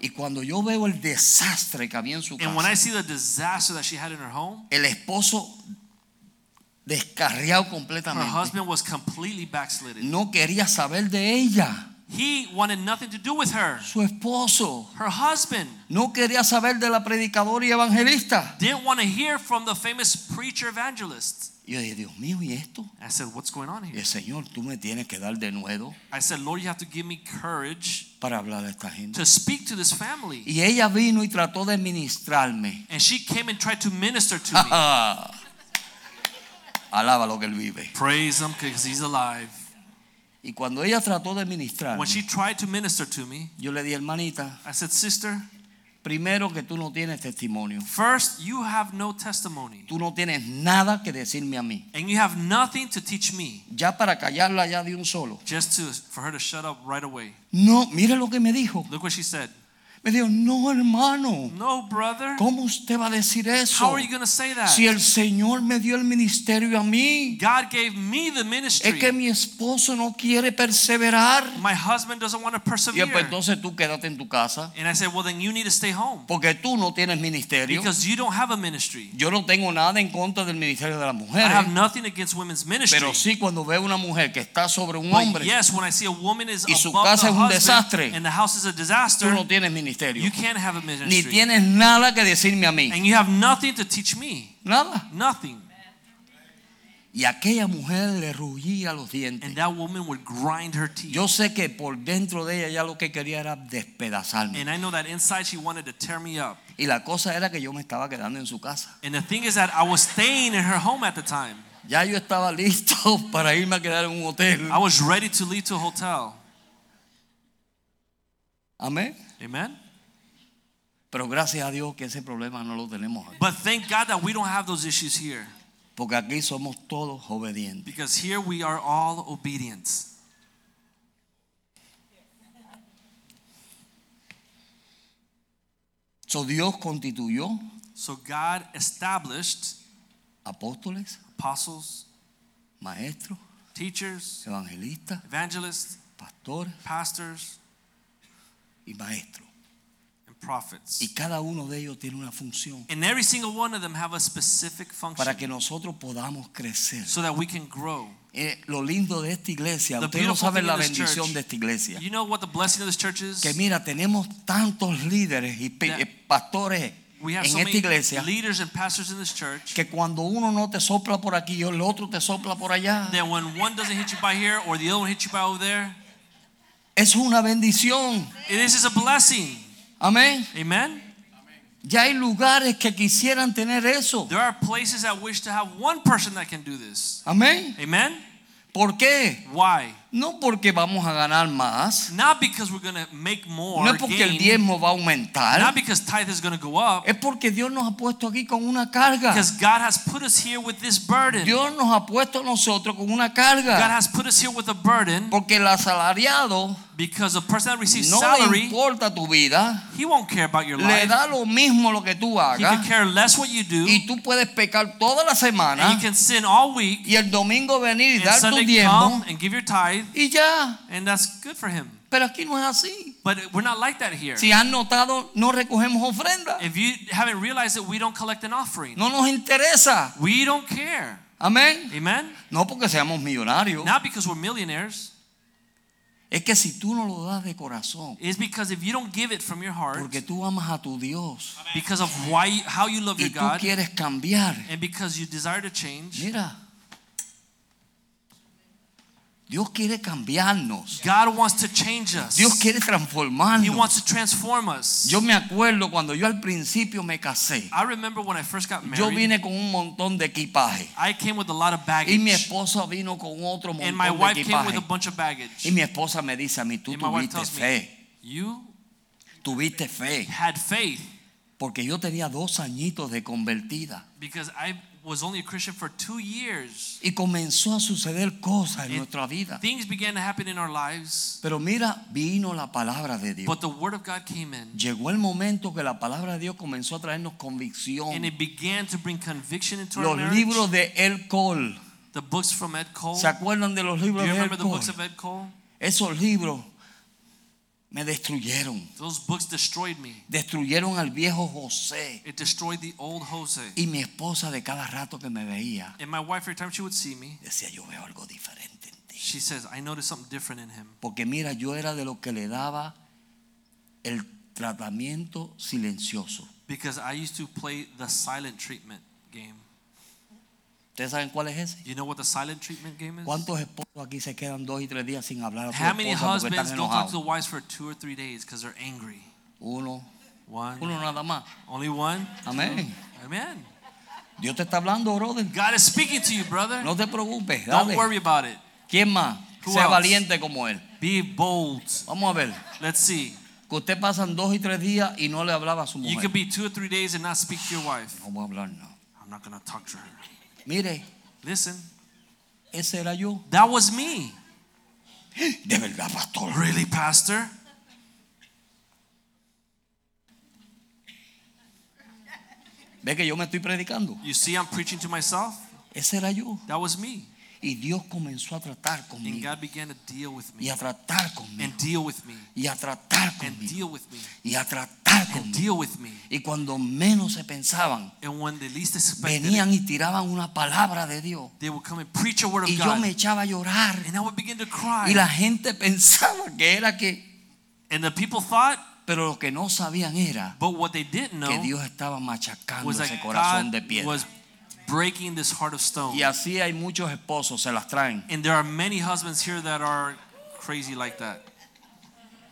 Y cuando yo veo el desastre que había en su And when I casa, see the disaster that she had in her home, el esposo descarriado her completamente, husband was completely backslidden. no quería saber de ella. He wanted nothing to do with her. Su esposo Her husband no quería saber de la predicadora y evangelista. didn't want to hear from the famous preacher evangelist. Yo dije, Dios mío, ¿y esto? I said, What's going on here? el Señor, tú me tienes que dar de nuevo I said, Lord, you have to give me courage para hablar a esta gente. to speak to this family. Y ella vino y trató de ministrarme. And she came and tried to minister to [laughs] me. Alaba lo que él vive. Praise him because he's alive. Y cuando ella trató de ministrarme, When she tried to minister to me, yo le di, hermanita, I said, Sister, primero que tú no tienes testimonio. first, you have no testimony. Tú no tienes nada que decirme a mí. And you have nothing to teach me. Ya para callarla ya de un solo. Just to for her to shut up right away. No, mire lo que me dijo. Look what she said. Me dijo, no hermano, No, brother. ¿cómo usted va a decir eso? How are you going to say that? Si el Señor me dio el ministerio a mí, God gave me the es ministry. que mi esposo no quiere perseverar. My husband doesn't want to Y persevere. pues entonces tú quédate en tu casa, And I said, well, then you need to stay home porque tú no tienes ministerio. because you don't have a ministry. Yo no tengo nada en contra del ministerio de las I mujeres, have nothing against women's ministry. pero sí cuando veo una mujer que está sobre un But hombre, yes, when I see a woman is Y su above casa the es un husband desastre. and the house is a disaster, tú no tienes ministerio. You can't have a Ni tienes nada que decirme a mí. And you have nothing to teach me. Nada. Nothing. Y aquella mujer le rugía los dientes. And that woman would grind her teeth. Yo sé que por dentro de ella ya lo que quería era despedazarme. And I know that inside she wanted to tear me up. Y la cosa era que yo me estaba quedando en su casa. And the thing is that I was staying in her home at the time. Ya yo estaba listo [laughs] para irme a quedar en un hotel. I was ready to leave to a hotel. Amén. Amen. Pero gracias a Dios que ese problema no lo tenemos aquí. But thank God that we don't have those issues here. Porque aquí somos todos obedientes. Because here we are all obedient. So Dios constituyó So God established apóstoles, apostles, maestros, teachers, evangelistas, evangelists, pastores pastors, y maestros. And prophets. Y cada uno de ellos tiene una función And every single one of them have a specific function para que nosotros podamos crecer. so that we can grow. Eh, lo lindo de esta iglesia, The ustedes no saben la bendición church- de esta iglesia. You know what the blessing of this church is? Que mira, tenemos tantos líderes y Yeah. eh, pastores We have en so esta many iglesia leaders and pastors in this church que cuando uno no te sopla por aquí, el otro te sopla por allá. that when one doesn't hit you by here or the other one hits you by over there, Es una bendición. this is a blessing. Amén. Amen. Ya hay lugares que quisieran tener eso. There are places that wish to have one person that can do this. Amén. Amen. ¿Por qué? Why? No porque vamos a ganar más, Not because we're going to make more, no es porque el gain, diezmo va a aumentar, not because tithe is going to go up, es porque Dios nos ha puesto aquí con una carga. because God has put us here with this burden. Dios nos ha puesto a nosotros con una God carga. has put us here with a burden Porque el asalariado because a person that receives no le salary, importa tu vida, he won't care about your le life. da lo mismo lo que tú He could hagas care less what you do, y tú puedes pecar toda la and semana you can sin all week, y el domingo venir y and dar tu diezmo and give your tithe, y ya. and that's good for him. Pero aquí no es así. But we're not like that here. Si han notado, no recogemos ofrenda. If you haven't realized it, we don't collect an offering. No nos interesa. We don't care. Amén. Amen? No porque seamos millonarios. Not because we're millionaires. Es que si tú no lo das de corazón, It's because if you don't give it from your heart, porque tú amas a tu Dios because of why, how you love y your tú God, quieres cambiar, and because you desire to change, mira, Dios quiere cambiarnos. God wants to change us. Dios quiere He transformarnos. wants to transform us. Yo me acuerdo cuando yo al principio me casé. I remember when I first got Yo married, vine con un montón de equipaje I came with a lot of y mi baggage, esposa vino con otro and my montón de wife came with equipaje. a bunch of baggage. Y mi esposa me dice a mí, tú And my tuviste me, fe, You tuviste fe, had faith porque yo tenía dos añitos de convertida. because I was only a Christian for two years. Y comenzó a suceder cosas en nuestra vida. Things began to happen in our lives, Pero mira, vino la palabra de Dios. but the Word of God came in. Llegó el momento que la palabra de Dios comenzó a traernos convicción. And it began to bring conviction into our Los marriage. libros de El Cole. the books from Ed Cole. ¿Se acuerdan de los libros you de remember El the books of Ed Cole? Esos libros me destruyeron. Those books destroyed me. Destruyeron al viejo José. It destroyed the old Jose. Y mi esposa de cada rato que me veía, And my wife, every time she would see me, decía, yo veo algo diferente en ti. she says, I noticed something different in him. Porque mira, yo era de los que le daba el tratamiento silencioso. Because I used to play the silent treatment game. ¿Ustedes saben cuál es ese? You know what the silent treatment game is? ¿Cuántos esposos aquí se quedan dos y tres días sin hablar a su How many esposa porque husbands están don't talk to the enojados? wives for two or three days because they're angry? Uno, One. uno nada más. Only one? Amén. Amen. Dios te está hablando, brother. God is speaking to you, brother. No te preocupes, Don't dale. worry about it. ¿Quién más? Who Sea else? valiente como él. Be bold. Vamos a ver. Let's see. Que usted pasan dos y tres días y no le hablaba a su You mujer. could be two or three days and not speak to your wife. No voy a hablar, no. I'm not going to talk to her. Mire, Listen, ese era yo. that was me. De verdad, pastor. Really, Pastor? Ve que yo me estoy predicando. You see, I'm preaching to myself. Ese era yo. That was me. Y Dios comenzó a tratar And conmigo. God began to deal with Y me. a tratar conmigo. And deal with me. Y a tratar And conmigo. deal with me. Y a tratar And conmigo. deal with me. Y cuando menos se pensaban, And when they least expected venían y tiraban una palabra de Dios. they would come and preach a word of Y yo me God. echaba a llorar. And I would begin to cry. Y la gente [laughs] pensaba que era que, And the people thought, pero lo que no sabían era but what they didn't que Dios estaba machacando ese corazón de piedra. Breaking this heart of stone. Y así hay muchos esposos, se las traen. And there are many husbands here that are crazy like that.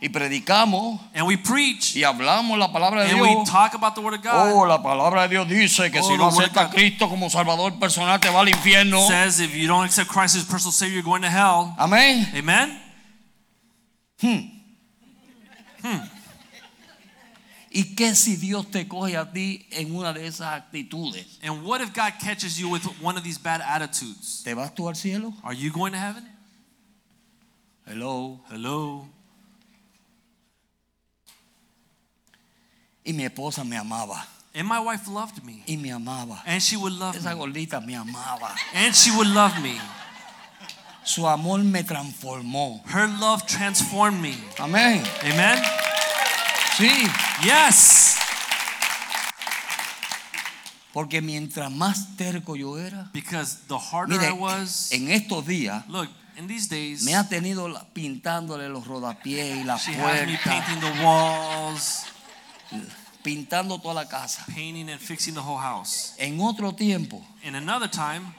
Y predicamos And we preach y hablamos la palabra de and we Dios. talk about the word of God. Oh, la palabra de Dios dice que Oh, si the no word of aceptas a God. Cristo como Salvador personal te va al infierno. says if you don't accept Christ as personal Savior, you're going to hell. Amén. Amen? Hmm. Hmm. ¿Y qué si Dios te coge a ti en una de esas actitudes? And what if God catches you with one of these bad attitudes? ¿Te vas tú al cielo? Are you going to heaven? Hello. Hello? Y mi esposa me amaba. And my wife loved me. Y me amaba. And she would love Esa me. gordita me amaba. And she would love me. Su amor me transformó. Her love transformed me. Amén. Amen? Sí. Yes. Porque mientras más terco yo era, Because the harder mire, I was, en estos días look, in these days, me ha tenido pintándole los rodapiés y las she has me puertas, painting the walls, pintando toda la casa. painting and fixing the whole house. En otro tiempo, And another time,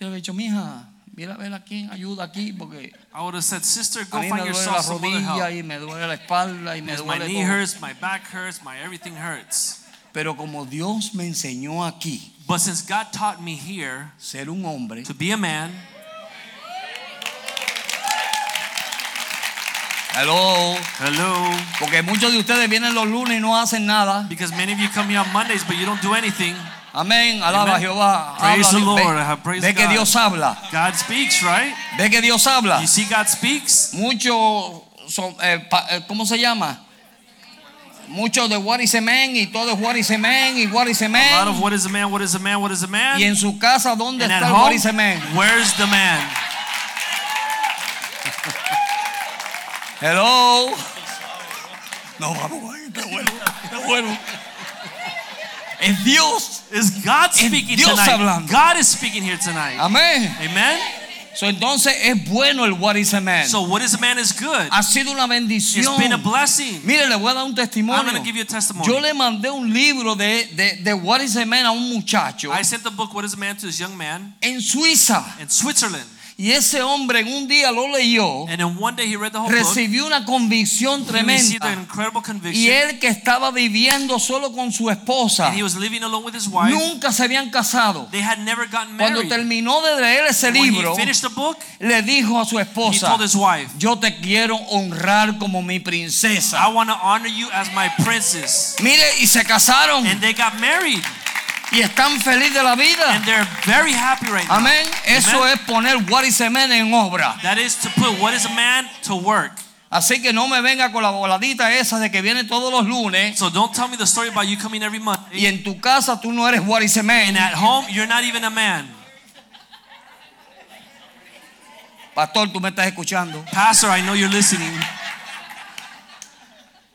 yo le he dicho, mija, mira a ver a quién ayuda aquí, porque I would have said, Sister, a go mí me find duele la yourself some other rodilla help. y me duele la espalda y me Because my duele knee todo. hurts, my back hurts, my everything hurts. Pero como Dios me enseñó aquí But since God taught me here ser un hombre, to be a man, Hello. Hello. Porque muchos de ustedes vienen los lunes y no hacen nada. Because many of you come here on Mondays, but you don't do anything. Amén. Alaba a Amen. Jehová. Praise the ve- Lord. Praise ve que God. Dios habla. God speaks, right? Ve que Dios habla. You see God speaks. Muchos son, eh, pa- eh, ¿cómo se llama? Muchos de what is a man y todo what is a man y what is a A lot of man. what is a man, what is a man, what is a man. Y en su casa, ¿dónde and está el what home, is a man? where's the man? Hello. No, vamos ahí, está bueno, está Es Dios. Is God speaking Dios tonight? hablando. God is speaking here tonight. Amén. Amen. So, entonces es bueno el what is a man. So what is a man is good. ha sido una It's bendición. been a blessing. Mire, le voy a dar un I'm going to give you a testimony. Yo le mandé un libro de, de, de What is a Man a un muchacho I sent the book What is a Man to this young man en Suiza. in Switzerland. Y ese hombre en un día lo leyó, recibió una convicción tremenda. Y él que estaba viviendo solo con su esposa, And he was living alone with his wife. nunca se habían casado. They had never gotten Cuando terminó de leer ese libro, le dijo a su esposa, yo te quiero honrar como mi I princesa. want to honor you as my princess. Mire, y se casaron y están felices de la vida. And they're very happy right now. Amén. Eso Amen. es poner what is a man en obra. That is to put what is a man to work. Así que no me venga con la voladita esa de que viene todos los lunes So don't tell me the story about you coming every month. y en tu casa tú no eres what is a man. And at home, you're not even a man. Pastor, tú me estás escuchando. Pastor, I know you're listening.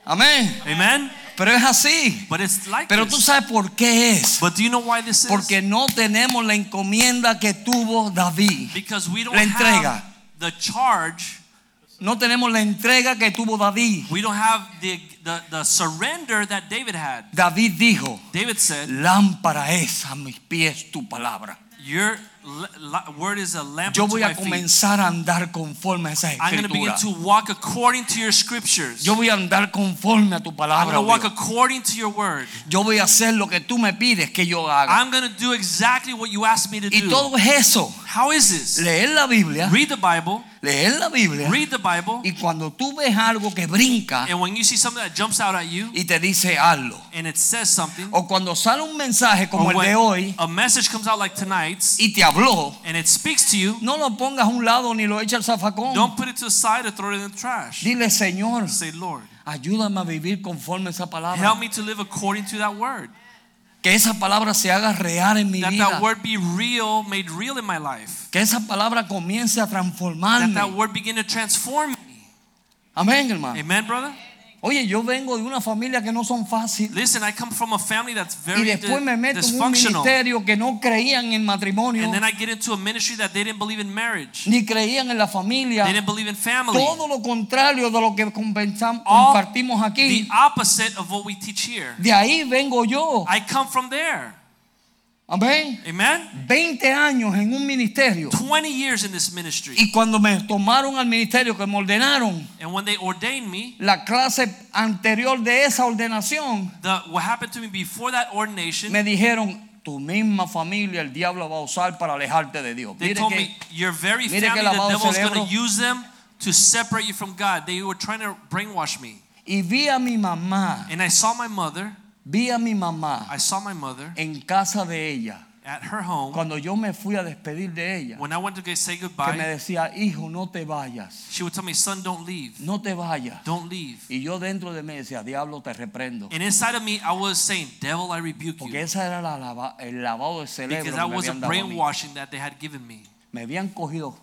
Amén. Amen? Pero es así. But it's like Pero tú sabes por qué es. But do you know why this is? Porque no tenemos la encomienda que tuvo David. Because we don't La entrega. have the charge, No tenemos la entrega que tuvo David. we don't have the, the, the surrender that David had. David dijo, David said, lámpara es a mis pies tu palabra. Your word is a lamp Yo voy a feet. comenzar a andar conforme a esa I'm going to begin escritura. to walk according to your scriptures. Yo voy a andar conforme a tu I'm going to walk Dios. according to your word. Yo voy a hacer lo que tú me pides que yo haga. I'm going to do exactly what you asked me to Y do. todo es eso. How is this? Leer la Biblia, Read the Bible. leer la Biblia. Read the Bible. Y cuando tú ves algo que brinca And when you see something that jumps out at you y te dice hazlo. and it says something, O cuando sale un mensaje como or el when de hoy a message comes out like tonight's y te habló, and it speaks to you, no lo pongas a un lado ni lo eches al zafacón. don't put it to the side or throw it in the trash. Dile, Señor, Say, Lord, ayúdame a vivir conforme esa palabra. help me to live according to that word. Que esa palabra se haga real en mi That vida. that word be real, made real in my life. Que esa palabra comience a That transformarme. that word begin to transform me. Amén, hermano. Amen, brother? Oye, yo vengo de una familia que no son fáciles. Listen, I come from a family that's Y very después me meto en un ministerio que no creían en matrimonio, And then I get into a ministry that they didn't believe in marriage. ni creían en la familia. They didn't believe in family. Todo lo contrario de lo que compensam- All The opposite of what we teach here. De ahí vengo yo. I come from there. Amén. Amen? 20 años en un ministerio. 20 years in this ministry. Y cuando me tomaron al ministerio, que me ordenaron, And when they ordained me, la clase anterior de esa ordenación, the, what happened to me before that ordination, me dijeron, tu misma familia el diablo va a usar para alejarte de Dios. they Mire told que- me, your very family, the devil's going to use them to separate you from God. They were trying to brainwash me. y vi a mi mamá, And I saw my mother, vi a mi mamá I saw my mother en casa de ella. at her home. Cuando yo me fui a despedir de ella, When I went to say que me goodbye, decía, hijo, no te vayas, she would tell me, son, don't leave. no te vayas. Don't leave. Y yo dentro de mí decía, diablo, te reprendo. And inside of me, I was saying, devil, I rebuke Porque you. esa era la lava- el lavado de cerebro Because that was a brainwashing that they had given me. Me habían cogido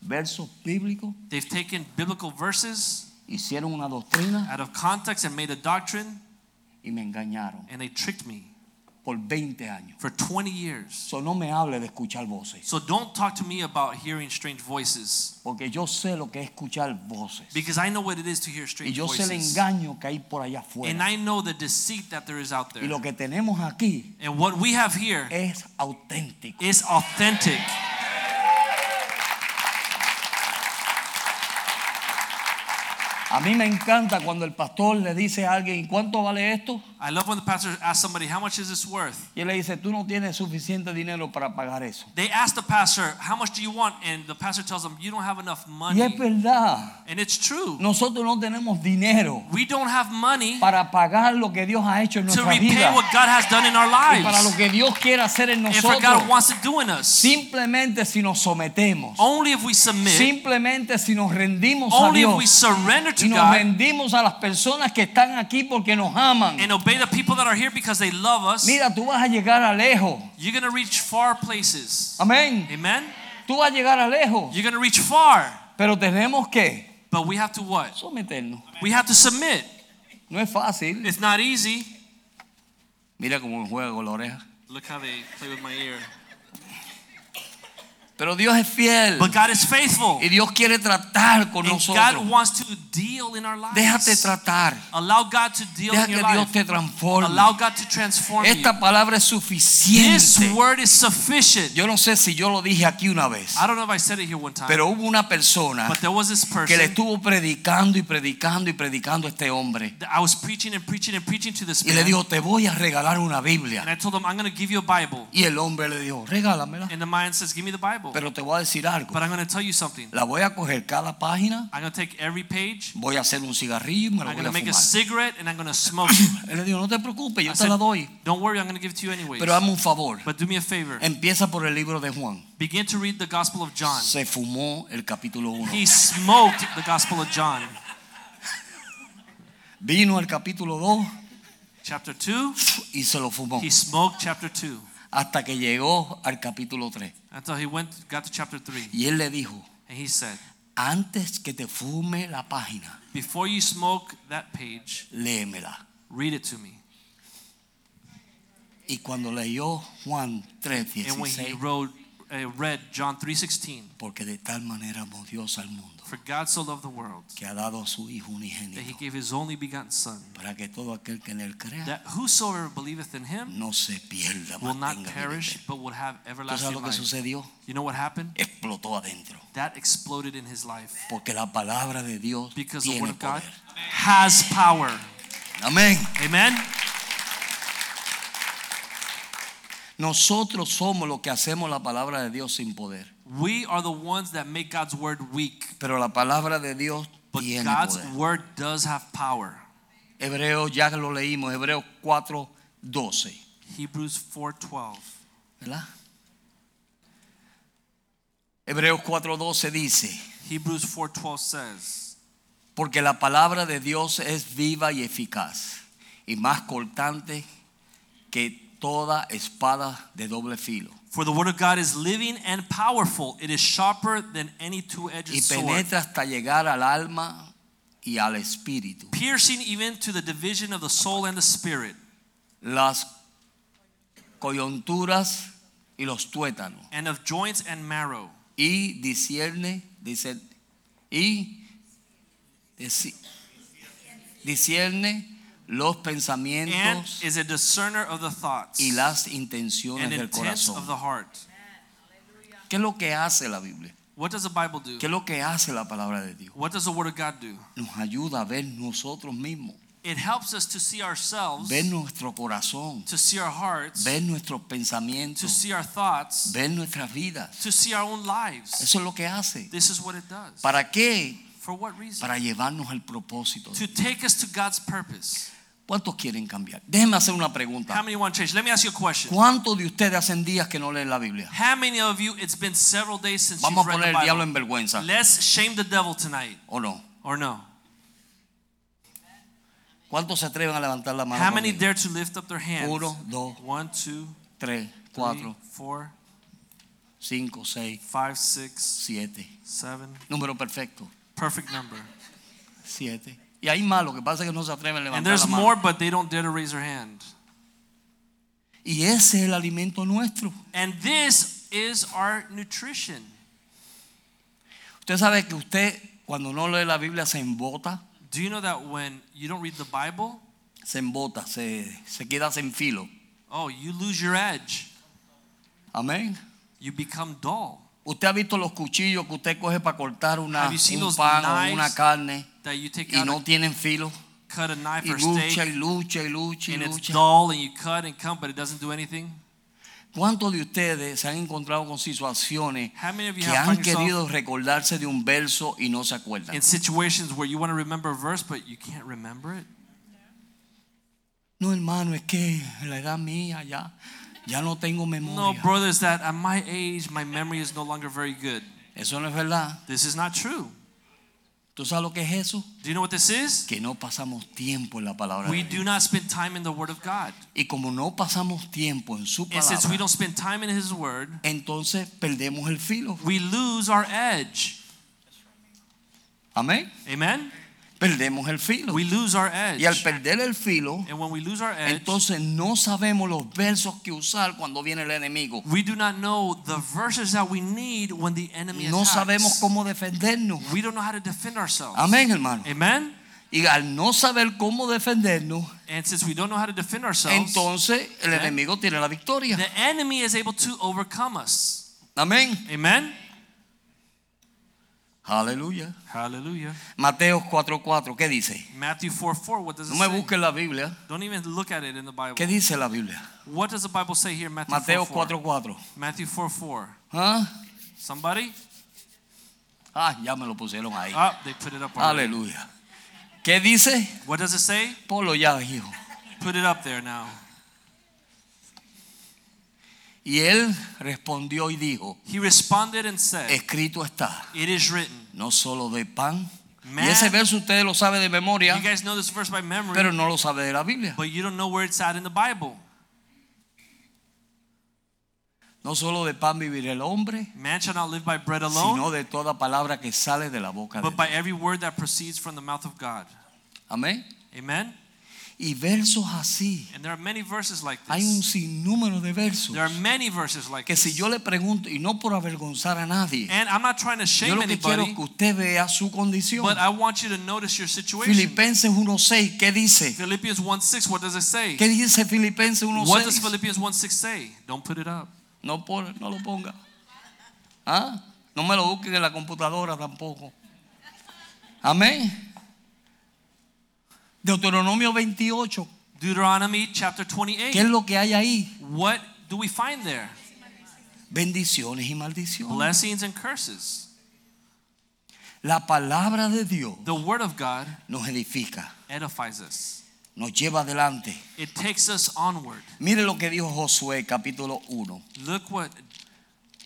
versos bíblicos, They've taken biblical verses hicieron una doctrina out of context and made a doctrine, y me engañaron and they tricked me por 20 años. for 20 years. So no me hable de escuchar voces, So don't talk to me about hearing strange voices, porque yo sé lo que es escuchar voces. because I know what it is to hear Y strange yo sé el voices. engaño que hay por allá And. I know the deceit that there is out Y there. lo que tenemos aquí And what we have here es auténtico. is authentic. A mí me encanta cuando el pastor le dice a alguien, ¿cuánto vale esto? I love when the pastor asks somebody, How much is this worth? Y él le dice, tú no tienes suficiente dinero para pagar eso. They ask the pastor, How much do you want? And the pastor tells them, You don't have enough Y money. es verdad, And it's true. nosotros no tenemos dinero We don't have money para pagar lo que Dios ha hecho en to nuestra repay vida what God has done in our y para lo lives. que Dios quiere hacer en If what God nosotros. wants to do in us, Simplemente si nos sometemos, only if we submit, simplemente si nos rendimos a only if we Dios surrender to y nos God rendimos a las personas que están aquí porque nos aman. and obey the people that are here because they love us, Mira, tú vas a llegar a lejos. you're going to reach far places. Amén. Amen? Tú vas a llegar a lejos. You're going to reach far. Pero tenemos que But we have to what? someternos. We have to submit. No es fácil. It's not easy. Mira cómo juega con la oreja. Look how they play with my ear. Pero Dios es fiel. But God is faithful. Y Dios quiere tratar con And nosotros. God wants to deal in our lives. Déjate tratar. Allow God to deal Deja in que Dios life. te transforme. Allow God to transform you. Esta palabra es This suficiente. word is sufficient. Yo no sé si yo lo dije aquí una vez, I don't know if I said it here one time, pero hubo una persona but there was this que le person estuvo predicando y predicando y predicando a este hombre. I was preaching and preaching and preaching to this Y le man. dijo, te voy a regalar una And Biblia. I told him, I'm going to give you a Bible. Y el hombre le dijo, regálamela. And the man says, Give me the Bible. Pero te voy a decir algo. But I'm going to tell you something. La voy a coger cada página, I'm going to take every page. voy a hacer un cigarrillo y me lo I'm voy going a to make a cigarette and I'm going to smoke it. [coughs] Él le dijo, no te preocupes, yo I te said, la doy. Don't worry, I'm going to give it to you anyways. Pero hazme un favor. But do me a favor. Empieza por el libro de Juan. Begin to read the Gospel of John. Se fumó el capítulo 1. He smoked the Gospel of John. Vino al capítulo 2 Chapter 2, y se lo fumó. he smoked chapter 2 Hasta que llegó al capítulo 3. until he went got to chapter 3. Y él le dijo, And he said, antes que te fume la página, Before you smoke that page, léemela. read it to me. Y cuando leyó Juan 3, And when he 16, wrote, read John 3:16, porque de tal manera amó Dios al mundo, For God so loved the world que ha dado a su Hijo that he gave his only begotten Son, para que todo aquel que en él crea that whosoever believeth in him no se pierda, will not perish but will have ¿Tú sabes everlasting lo que life. sucedió? You know what happened? Explotó adentro. That exploded in his life Porque la palabra de Dios because the word of God poder. has power. Amén. Amen. Nosotros somos los que hacemos la palabra de Dios sin poder. We are the ones that make God's word weak, Pero la palabra de Dios but tiene God's poder. word does have power. Hebreos, ya lo leímos, Hebreos 4, 12. Hebrews 4:12. ¿Verdad? Hebreos 4, 12 dice, Hebrews 4:12 says, porque la palabra de Dios es viva y eficaz y más cortante que toda espada de doble filo. "For the word of God is living and powerful; it is sharper than any two-edged sword, penetra hasta llegar al alma y al espíritu, piercing even to the division of the soul and the spirit, las coyunturas y los tuétanos. And of joints and marrow, y discierne, dice, y discierne los and pensamientos is a discerner of the thoughts y las intenciones and del intents of corazón. the heart." ¿Qué es lo que hace la Biblia? What does the Bible do? ¿Qué es lo que hace la palabra de Dios? What does the word of God do? Nos ayuda a ver nosotros mismos, It helps us to see ourselves, ver nuestro corazón, to see our hearts, ver nuestros to pensamientos, see our thoughts, ver nuestras vidas. to see our own lives. Eso es lo que hace. This is what it does. ¿Para qué? For what reason? Para llevarnos al propósito. To take us to God's purpose. ¿Cuántos quieren cambiar? Déjenme hacer una How pregunta. many want to change? Let me ask you a question. ¿Cuántos de ustedes hacen días que no leen la Biblia? How many of you, it's been several days since Vamos you've a read poner the el diablo en vergüenza. Let's shame the devil tonight, ¿O no? or no? ¿Cuántos se atreven a levantar la mano? How many conmigo? dare to lift up their hands? Uno, dos, One, two, tres, three, cuatro, four, five, six, seven. Número perfecto. Perfect number. Siete. Y hay más, lo que pasa es que no se atreven a And levantar there's la mano. more, but they don't dare to raise their hand. Y ese es el alimento nuestro. And this is our nutrition. Usted sabe que usted cuando no lee la Biblia se embota, Do you know that when you don't read the Bible, se embota, se, se queda sin filo. oh, you lose your edge. Amén. You become dull. Usted ha visto los cuchillos que usted coge para cortar una, Have you seen un those pan o knives? una carne. That you take y out no a, tienen filo. cut a knife Y or lucha steak y lucha y lucha y and it's dull and you cut and cut but it doesn't do anything? ¿Cuántos de ustedes se han encontrado con situaciones How many of you que have han querido recordarse de un verso y no se acuerdan? in situations where you want to remember a verse but you can't remember it? No, hermano, es que la edad mía ya, ya no tengo No, brothers, that at my age my memory is no longer very good. Eso no es verdad. This is not true. ¿Tú sabes lo que es eso? Do you know what this is? Que no pasamos tiempo en la palabra We de do Dios. not spend time in the Word of God. Y como no pasamos tiempo en su And since we palabra, don't spend time in His Word, entonces perdemos el filo. we lose our edge. Amén. Amen? Perdemos el filo. We lose our edge. Y al perder el filo, And when we lose our edge, entonces no sabemos los versos que usar cuando viene el enemigo. we do not know the verses that we need when the enemy No attacks. sabemos cómo defendernos. We don't know how to defend ourselves. Amén, hermano. Amen? Y al no saber cómo defendernos, And since we don't know how to defend ourselves, entonces el enemigo tiene la victoria. the enemy is able to overcome us. Amén. Amen? Aleluya. Hallelujah. Mateo 4:4, ¿qué dice? Matthew 4 4, what does it No me busques la Biblia. Don't even look at it in the Bible. ¿Qué dice la Biblia? What does the Bible say here Matthew Mateo 4 4? 4:4. Matthew 4 4. ¿Ah? Somebody? ah, ya me lo pusieron ahí. Ah, they put it up already. Aleluya. ¿Qué dice? What does it say? Ponlo ya, hijo. Put it up there now. Y él respondió y dijo, He responded and said, escrito está, It is written. no solo de pan. Man- y ese verso ustedes lo sabe de memoria, You guys know this verse by memory, pero no lo sabe de la Biblia. but you don't know where it's at in the Bible. No solo de pan vivirá el hombre, Man shall not live by bread alone, sino de toda palabra que sale de la boca de but by Dios. every word that proceeds from the mouth of God. Amén. Amen? Y versos así. And there are many verses like Hay un this. sinnúmero de versos There are many verses like que si this. yo le pregunto, y no por avergonzar a nadie, And I'm not trying to yo shame lo que quiero anybody, que usted vea su condición. but I want you to notice your situation. Filipenses 1.6, ¿qué dice? Philippians 1 6, what does it say? ¿Qué dice Filipenses What does 1.6? Philippians 1 6 say? Don't put it up. No, por, no lo ponga. ¿Ah? No me lo busquen en la computadora tampoco. Amén. Deuteronomio 28. Deuteronomy chapter ¿Qué 28. es lo que hay ahí? What do we find there? Bendiciones y maldiciones. Blessings and curses. La palabra de Dios The word of God nos edifica, edifies us. nos lleva adelante. It takes us onward. Mire lo que dijo Josué capítulo 1. Look what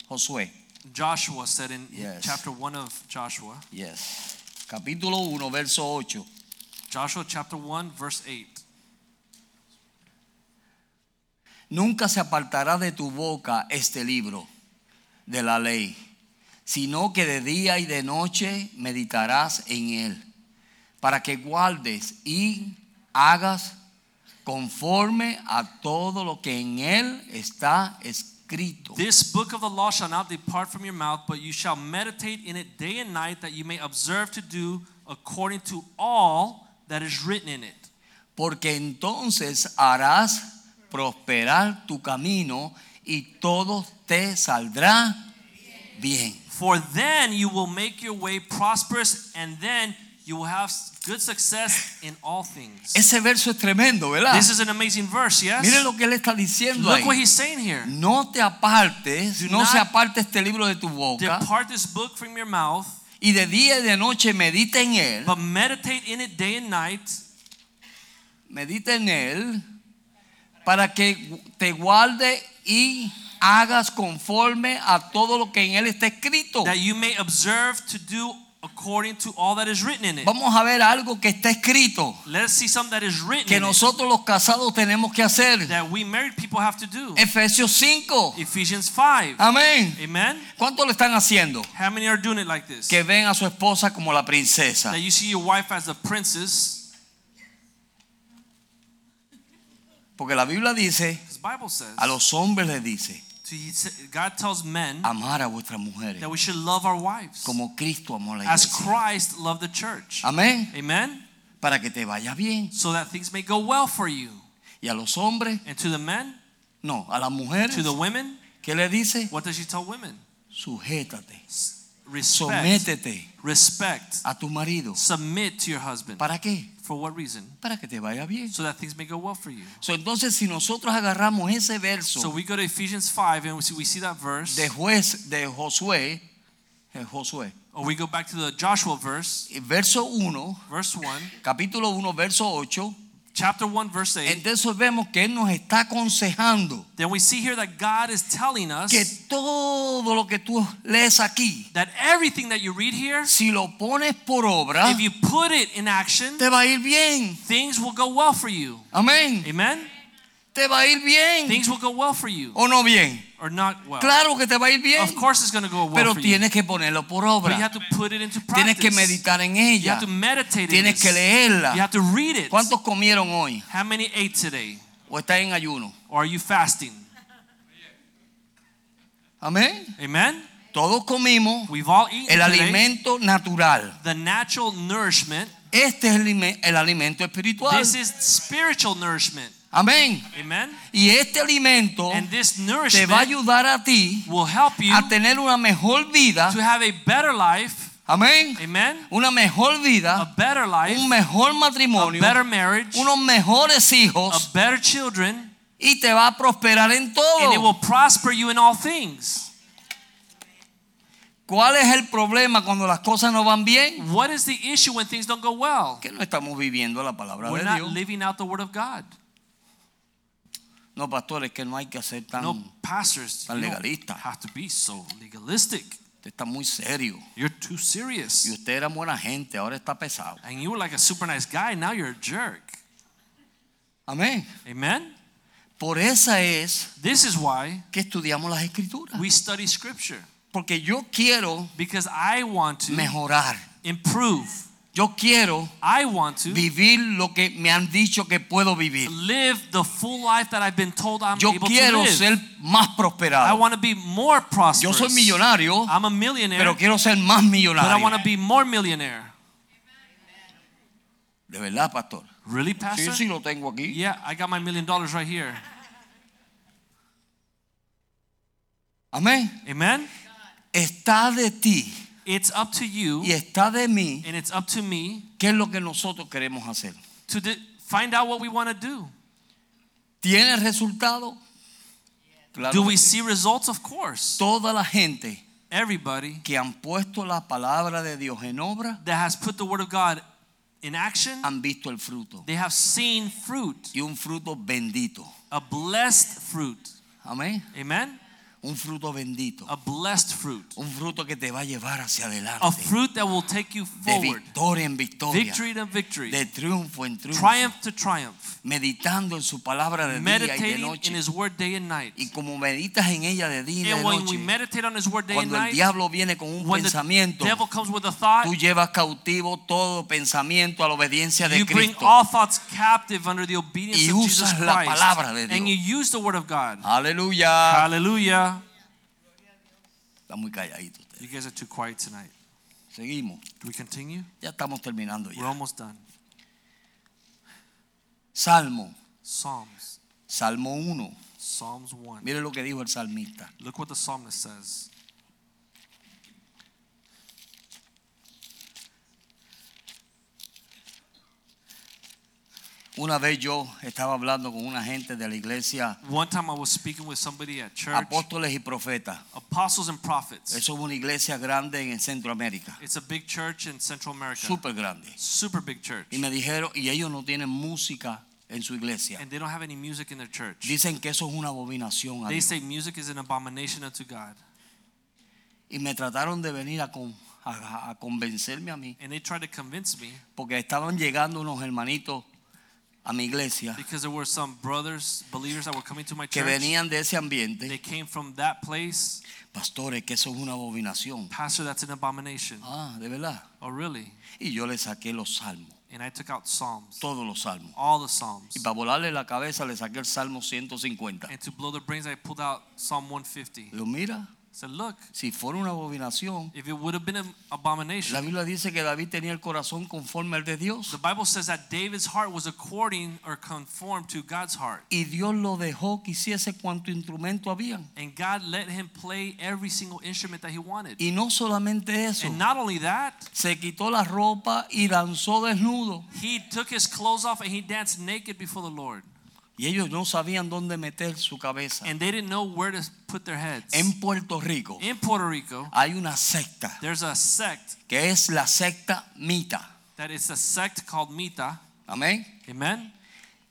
Josué, Joshua said in Yes. chapter 1 of Joshua. yes. Capítulo 1, verso 8. Joshua chapter 1 verse 8. Nunca se apartará de tu boca este libro de la ley, sino que de día y de noche meditarás en él, para que guardes y hagas conforme a todo lo que en él está escrito. This book of the law shall not depart from your mouth, but you shall meditate in it day and night, that you may observe to do according to all that is written in it. Porque entonces harás prosperar tu camino y todo te saldrá bien. For then you will make your way prosperous, and then you will have good success in all things. Ese verso es tremendo, ¿verdad? This is an amazing verse, yes? Miren lo que él está diciendo Look ahí. what he's saying here. No te apartes, Do no se aparte este libro de tu boca Depart this book from your mouth, y de día y de noche medita en él, but meditate in it day and night, medita en él para que te guarde y hagas conforme a todo lo que en él está escrito. that you may observe to do according to all that is written in it. Vamos a ver algo que está escrito Let's see something that is written que nosotros los casados tenemos que hacer. that we married people have to do. Efesios 5. Ephesians 5. Amén. Amen. ¿Cuánto lo están haciendo? How many are doing it like this? Que ven a su esposa como la princesa. That you see your wife as a princess. Porque la Biblia dice, says, a los hombres les dice, to- he sa- God tells men amar a vuestras mujeres that we should love our wives como Cristo amó la as. Christ loved the church. Amén. Amen. Para que te vaya bien. So that things may go well for you. Y a los hombres, And to the men, no, a las mujeres, to the women, ¿qué le dice? what does she tell women? Sujétate. Respect, Sométete respect, a tu marido. submit to your husband. ¿Para qué? For what reason? Para que te vaya bien. So that things may go well for you. So, entonces, si nosotros agarramos ese verso So we go to Ephesians 5 and we see, we see that verse. de juez de Josué, eh, Josué, Or we go back to the Joshua verse, verso 1, verse 1, capítulo 1, verso 8, chapter 1, verse 8. entonces vemos que él nos está aconsejando Then we see here that God is telling us que todo lo que tú lees aquí, that everything that you read here, si lo pones por obra, if you put it in action, te va a ir bien. things will go well for you. Amén. Amen? Te va a ir bien. Things will go well for you. ¿O no bien? Or not well. Claro que te va a ir bien. Of course it's going to go well Pero for you. tienes que ponerlo por But you obra. have to put it into Tienes practice. que meditar en You ella. have to meditate Tienes que leerla. You have to read it. ¿Cuántos comieron hoy? How many ate today? ¿O están en ayuno? Or are you fasting? Amén. Amen? Todos comimos We've all eaten el today. alimento natural. The natural nourishment. Este es el alimento espiritual. This is spiritual nourishment. Amén. Amen? Y este alimento And this te va a ayudar a ti will help you a tener una mejor vida. to have a better life. Amén. Amen? Una mejor A vida, better life. un mejor A matrimonio, better marriage. unos mejores A hijos better children. y te va a prosperar en And it todo. will prosper you in all things. ¿Cuál es el problema cuando las cosas no van bien? What is the issue when things don't go well? Que no estamos viviendo la palabra We're de not Dios. living out the word of God. No, pastores, que no hay que ser tan. No, pastors, tan legalista. have to be so legalistic. Usted está muy serio. You're too Y serious. usted era buena gente, ahora está pesado. And you were like a super nice guy, now you're a jerk. Amén. Amen? Por esa es This is why que estudiamos las escrituras. we study scripture. Porque yo quiero Because I want to mejorar. improve. Yo quiero I want to vivir lo que me han dicho que puedo vivir. live the full life that I've been told I'm Yo able quiero to live. ser más I prosperado. want to be more prosperous. Yo soy millonario, I'm a millionaire, pero quiero ser más but I want millonario. to be more millionaire. De verdad, pastor. Really, Sí, pastor? sí lo tengo aquí. Yeah, I got my million dollars right here. Amén. Amen? Está de ti It's up to you y está de mí and it's up to me qué es lo que nosotros queremos hacer. to find out what we want to do. ¿Tiene resultado? Claro Do we sí. see results? Of course. Toda la gente Everybody que han puesto la palabra de Dios en obra that has put the word of God in action, han visto el fruto. they have seen fruit, Y un fruto bendito. a blessed fruit. Amén. Amen? Un fruto bendito. A blessed fruit. Un fruto que te va a llevar hacia adelante. A fruit that will take you De forward. victoria en victoria. Victory to victory. De triunfo en triunfo. Triumph to triumph. Meditando en su palabra de día y de noche. in His word day and night. Y como meditas en ella de día y de And we noche. meditate on His word day and Cuando el night, diablo viene con un when the pensamiento. devil comes with a thought, Tú llevas cautivo todo pensamiento a la obediencia de you bring Cristo. all thoughts captive under the obedience Y of Jesus usas la Christ. palabra de And you Dios. use the word of God. Aleluya. Hallelujah. Está muy calladito usted. You guys are too quiet tonight. Seguimos. Do we continue? Ya estamos terminando We're almost done. Salmo. Psalms. Salmo 1. Psalms 1. Mire lo que dijo el salmista. Look what the psalmist says. Una vez yo estaba hablando con una gente de la iglesia One time I was speaking with somebody at church, Apóstoles y Profetas. apostles and prophets. Eso es una iglesia grande en Centroamérica. It's a big church in Central America. Súper grande. Super big church. Y me dijeron, y ellos no tienen música en su iglesia. And they don't have any music in their church. Dicen que eso es una abominación a They Dios. say music is an abomination unto God. Y me trataron de venir a, con- a- a convencerme a mí, And they tried to convince me porque estaban llegando unos hermanitos a mi iglesia because there were some brothers, believers that were coming to my que church. venían de ese They came from that place. Pastores, que eso es una abominación. Pastor, that's an abomination. Ah, de verdad. Oh, really? Y yo le saqué los salmos, And I took out Psalms, todos los salmos. all the Psalms. Y para volarle la cabeza le saqué el Salmo 150. And to blow their brains, I pulled out Psalm 150. Digo, mira, Said, look, Si fuera una abominación, if it would have been an la abomination. Biblia dice que David tenía el corazón conforme al de Dios. The Bible says that David's heart was according or conformed to God's heart. Y Dios lo dejó que hiciese cuanto instrumento habían. And God let him play every single instrument that he wanted. Y no solamente eso, And not only that, se quitó la ropa y danzó desnudo. he took his clothes off and he danced naked before the Lord. Y ellos no sabían dónde meter su cabeza. And they didn't know where to put their heads. En Puerto Rico In Puerto Rico, hay una secta there's a sect que es la secta Mita. that is a sect called Mita. Amén. Amen.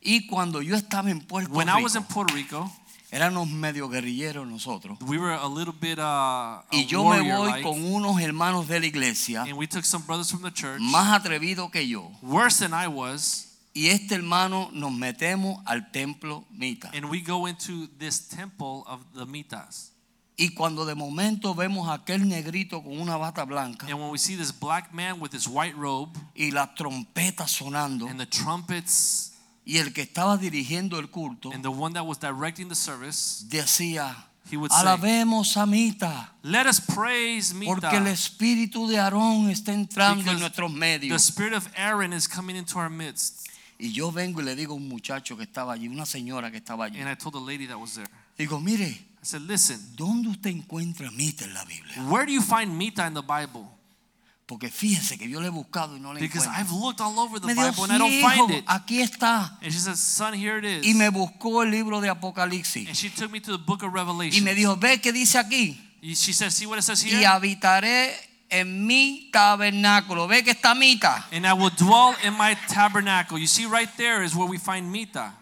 Y cuando yo estaba en Puerto When I was in Rico, Puerto Rico, éramos medio guerrilleros nosotros. we were a little bit uh, Y yo me voy warrior-like, con unos hermanos de la iglesia and we took some brothers from the church, más atrevidos que yo. worse than I was, Y este hermano nos metemos al templo Mita. and we go into this temple of the Mitas. Y cuando de momento vemos a aquel negrito con una bata blanca And when we see this black man with his white robe y la trompeta sonando and the trumpets y el que estaba dirigiendo el culto and the one that was directing the service, decía, he would say, alabemos a Mita, Let us praise porque el Mita. espíritu de Aarón está entrando en Because nuestros The medios. spirit of Aaron is coming into our midst. Y yo vengo y le digo a un muchacho que estaba allí, una señora que estaba allí, And I told the lady that was there, digo, mire, I said, Listen, ¿dónde usted encuentra Mita en la Biblia? where do you find Mita in the Bible? Porque fíjese que yo le he buscado y no le Because encuentro. I've looked all over the Me dijo, Bible and I don't "Sí, find hijo, it. aquí está. And she says, Son, here it Y is. me buscó el libro de Apocalipsis. And she took me to the book of Y me Revelation. dijo, ve que dice aquí. She said, See what it says Y here? habitaré en mi tabernáculo. Ve que está Mita. And I will dwell in my tabernacle. You see, right there is where we find Mita.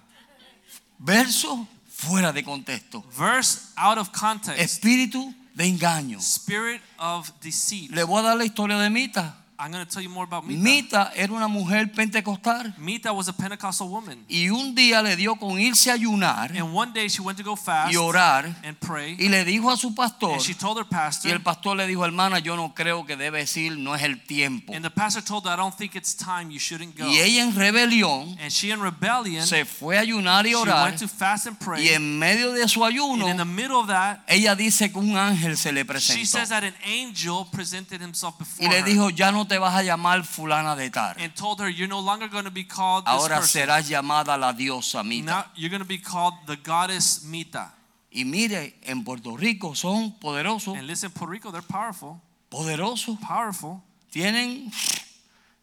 Verso fuera de contexto. Verse out of context. Espíritu de engaño. Spirit of deceit. Le voy a dar la historia de Mita. I'm going to tell you more about Mita. Mita era una mujer pentecostal. Mita was a Pentecostal woman. Y un día le dio con irse a ayunar And one day she went to go fast y orar. and pray. Y le dijo a su pastor. And she told her Y pastor, el pastor le dijo, hermana, yo no creo que debe decir, no es el tiempo. and the pastor told her, I don't think it's time, you shouldn't go. Y ella en rebelión And she in rebellion, se fue a ayunar y she orar. went to fast and Y pray. en medio de su And in the middle of that, ella dice que un ángel se le she says that an angel presented himself before Y le dijo, ya no te vas a llamar fulana de tal. and told her, You're no longer going to be called this Ahora person. serás llamada la diosa Mita. Now you're going to be called the goddess Mita. Y mire, en Puerto Rico son poderosos, And listen, Puerto Rico, they're powerful. poderosos. Powerful. Tienen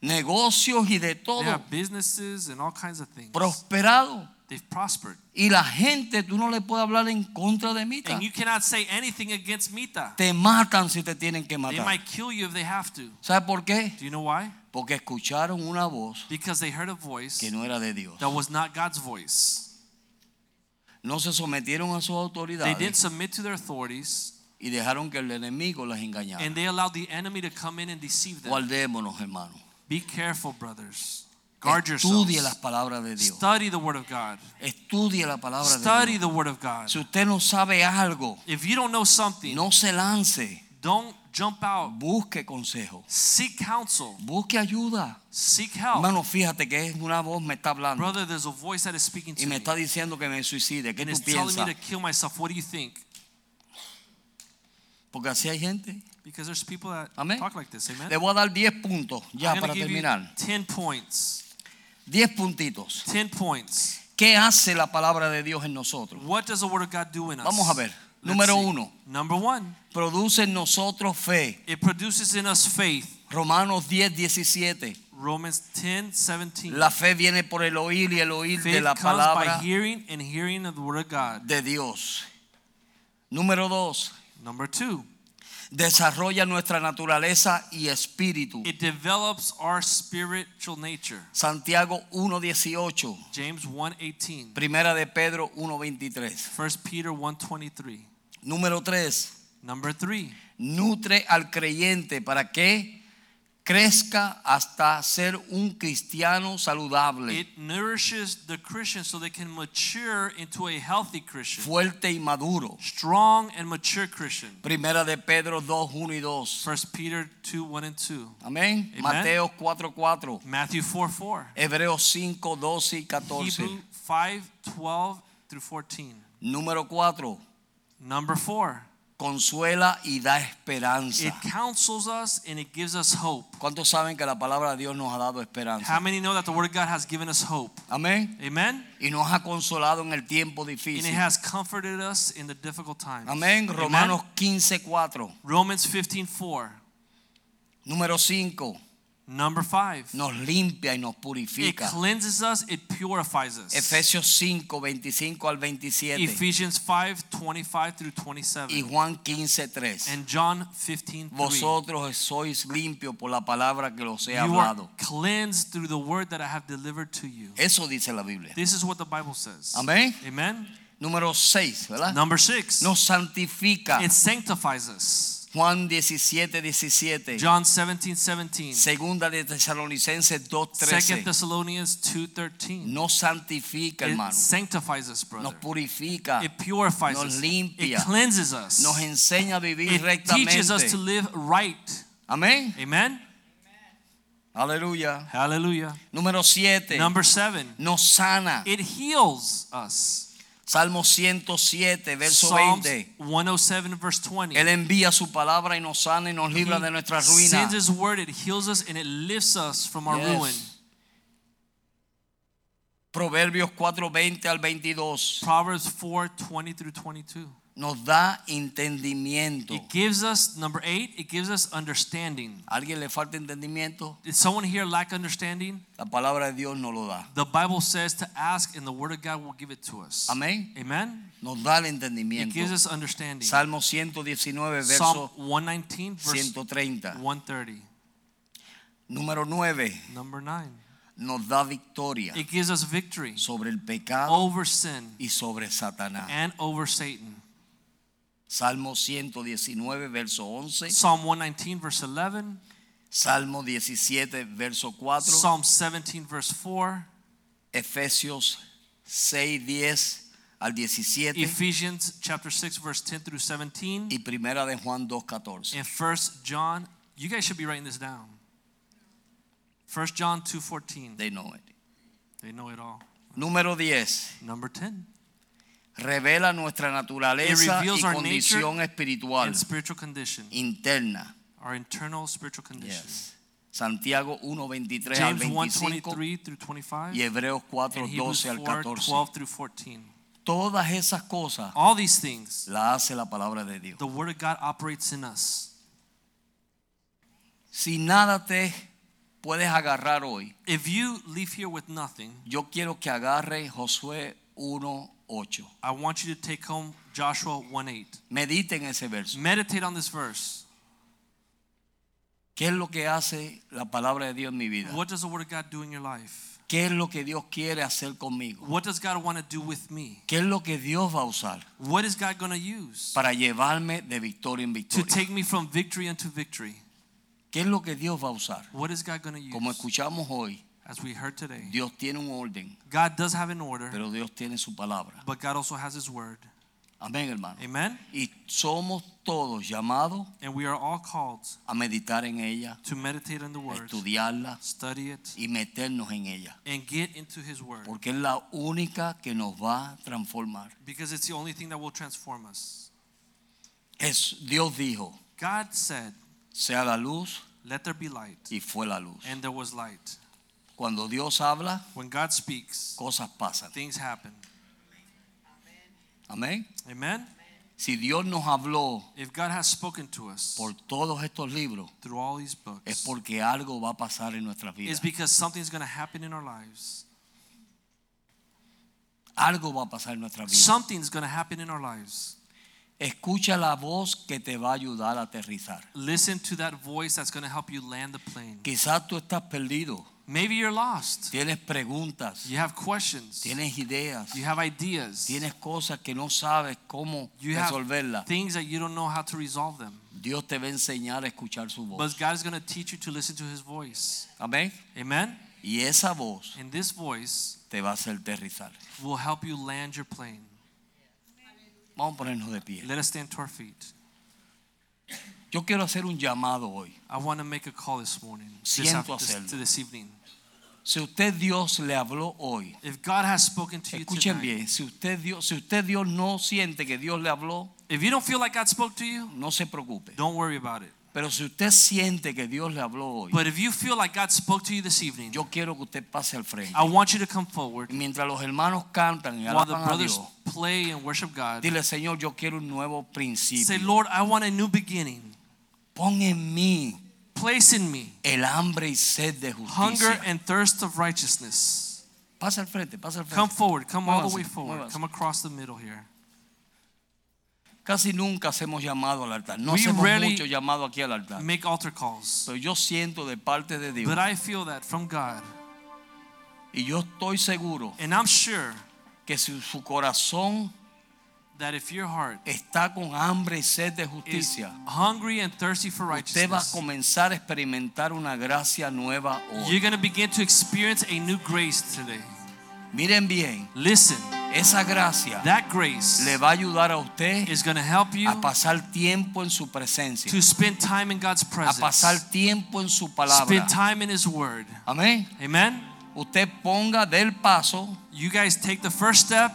negocios y de They todo. have businesses and all kinds of things. Prosperado. They've prospered. Y la gente, tú no le puedes hablar en contra de Mita. And you cannot say anything against Mita. Te matan si te tienen que They might kill you if they have to. ¿Sabes por qué? Do you know why? Porque escucharon una voz Because they heard a voice que no era de Dios. that was not God's voice. No se sometieron a sus They didn't submit to their authorities y dejaron que el enemigo las engañara. and they allowed the enemy to come in and deceive them. Guardémonos. Be careful, brothers. Guard Estudie las palabras de Dios. Study the Word of God. Estudie la palabra de Study Dios. the Word of God. Si usted no sabe algo, If you don't know something, no se lance. don't jump out. Busque consejo. Seek counsel. Busque ayuda. Seek help. Hermano, fíjate que es una voz me está hablando Brother, there's a voice that is speaking to y me me. está diciendo que me suicide. ¿Qué And tú it's telling me piensas? to kill myself. What do you think? Porque así hay gente. Because there's people that Amén. talk like this. Amen. Le voy a dar 10 puntos ya I'm para going to give you terminar. 10 points. 10 puntitos. 10 points. ¿Qué hace la palabra de Dios en nosotros? What does the Word of God do in us? Vamos a ver. Let's Número see. uno. Number one, Produce en nosotros fe. it produces in us faith. Romanos 10, 17. Romans 10, 17. La fe viene por el oír y el oír de faith la comes by palabra hearing and hearing of the Word of God. de Dios. Número dos, Number two, desarrolla nuestra naturaleza y espíritu. it develops our spiritual nature. Santiago 1:18, James 1, 18. Primera de Pedro 1:23. 1 Peter 1, 23. Número tres, Number three, nutre al creyente para que crezca hasta ser un cristiano saludable, it nourishes the Christian so they can mature into a healthy Christian. fuerte y maduro. Strong and mature Christian. Primera de Pedro 2, 1 y 2. 1 Peter 2, 1 and 2. Amén. Mateo 4, 4. Matthew 4, 4. Hebreos 5, 12 y 14. Hebrew 5, 12 through 14. Número 4. Number 4, consuela y da It esperanza. counsels us and it gives us hope. ¿Cuántos saben que la palabra de Dios nos ha dado How esperanza? many know that the Word of God has given us hope? Amén. Amen? Y nos ha consolado en el tiempo And it difícil. has comforted us in the difficult times. Amén. Romanos 15, 4. Romans 15 4. Número 5. Number 5. Nos limpia y nos It cleanses us, it purifies us. Efesios 5, 25 al 27. Ephesians 5 25 through Y 27. Juan 15, 3. And John 15 3. Vosotros sois limpios por la palabra que los he You are hablado. cleansed through the word that I have delivered to you. Eso dice la Biblia. This is what the Bible says. Amén. Amen. Número 6, ¿verdad? Number 6. Nos santifica. It sanctifies us. Juan 17, 17. John 17 17. Segunda de Tesalonicenses 2, Second 13. Thessalonians 2 13. Nos santifica, It hermano. sanctifies us, brother. Nos purifica. It purifies Nos us. limpia. It cleanses us. Nos enseña a vivir It teaches us to live right. Amén. Amen. Aleluya. Hallelujah. Número 7. Number 7. Nos sana. It heals us. Salmo 107, verso Psalms 20. 107 verse 20. Él envía su palabra y nos sana y nos libra de nuestra ruina. sends his word, it heals us and it lifts us from our Yes. ruin. Proverbios 4, 20 al 22. Proverbs 4 20 through 22. Nos da entendimiento. It gives us, number 8, it gives us understanding. ¿A alguien le falta entendimiento? Did someone here lack understanding? La palabra de Dios nos lo da. The Bible says to ask, and the Word of God will give it to us. Amén. Amen. Nos da el It gives us understanding. Salmo 119, Psalm 119, verse 130. 130. Número 9. Number 9. Nos da victoria It gives us victory sobre el pecado over sin y sobre Satanás. and over Satan. Salmo 119, verso 11. Psalm 119, verse 11. Salmo 17, verso 4. Psalm 17, verse 4. Efesios 6, 10 al 17. Ephesians chapter 6, verse 10 through 17. Y primera de Juan 2, 14. And 1 John, you guys should be writing this down. 1 John 2:14. They know it. They know it all. Número 10. Number 10. Revela nuestra naturaleza y condición espiritual interna. Our internal spiritual condition. Yes. Santiago 1, 23 al James 25 1:23 through 25. y Hebreos 4, and Hebrews 12 al 4, 14. 12 through 14. Todas esas cosas All these things, las hace la palabra de Dios. the Word of God operates in us. Si nada te puedes agarrar hoy, If you leave here with nothing, yo quiero que agarre Josué 1, 8. I want you to take home Joshua 1:8. Medite en ese verso. Meditate on this verse. ¿Qué es lo que hace la palabra de Dios en mi vida? What does the Word of God do in your life? ¿Qué es lo que Dios quiere hacer conmigo? What does God want to do with me? ¿Qué es lo que Dios va a usar What is God going to use para llevarme de victoria en to take me from victory unto victory? ¿Qué es lo que Dios va a usar? What is God going to use? Como escuchamos hoy, As we heard today, Dios tiene un orden, God does have an order, pero Dios tiene su palabra. but God also has His Word. Amén, hermano. Amen? Y somos todos llamados And we are all called a meditar en ella, to meditate on the a Word, estudiarla study it, y meternos en ella. and get into His Word. Porque es la única que nos va a transformar. Because it's the only thing that will transform us. Es, Dios dijo, God said, sea la luz Let there be light. y fue la luz. And there was light. Cuando Dios habla, When God speaks, cosas pasan. things happen. Amén. Amen? Si Dios nos habló If God has spoken to us por todos estos libros, through all these es books, porque algo va a pasar en nuestras it's because something's going to happen in our lives. Algo va a pasar en nuestras vidas. Something's going to happen in our lives. Escucha la voz que te va a ayudar a aterrizar. Listen to that voice that's going to help you land the plane. Quizás tú estás perdido, Maybe you're lost. tienes preguntas, You have questions. tienes ideas, You have ideas. tienes cosas que no sabes cómo You have resolverlas. things that you don't know how to resolve them. Dios te va a enseñar a escuchar su But. God is going to teach you to listen to His voice. Amén. Amen? Y esa voz And this voice te va a hacer aterrizar. will help you land your plane. Vamos a ponernos de pie. Let us stand to our feet. Yo quiero hacer un llamado hoy. I want to make a call this morning, Siento this, hacerlo. to this evening. Si usted Dios le habló hoy, If God has spoken to you escuchen tonight, bien, si usted Dios, si usted Dios no siente que Dios le habló, If you don't feel like God spoke to you, no se preocupe. don't worry about it. Pero si usted siente que Dios le habló hoy, But if you feel like God spoke to you this evening, yo quiero que usted pase al frente. I want you to come forward Y mientras los hermanos cantan y while the a brothers Dios, play and worship God. dile, Señor, yo quiero un nuevo Say, principio. Lord, I want a new beginning. Pon en mí Place in me el hambre y sed de hunger and thirst of righteousness. Pasa al frente, pasa al Come forward, come all the way forward. Come across the middle here. Casi nunca hacemos llamado al altar. No We hacemos mucho llamado aquí al altar. Make altar calls. Pero yo siento de parte de Dios But I feel that from God. y yo estoy seguro And I'm sure que si su corazón that if your heart está con hambre y sed de is justicia, hungry and thirsty for usted va a righteousness, comenzar a experimentar una gracia nueva you're going to begin to experience a new grace today. Miren bien, Listen, esa gracia that grace le va a ayudar a usted is going to help you a pasar tiempo en su presencia, to spend time in God's a presence, pasar tiempo en su palabra. spend time in His Word. Amén. Amen. Usted ponga del paso You guys take the first step,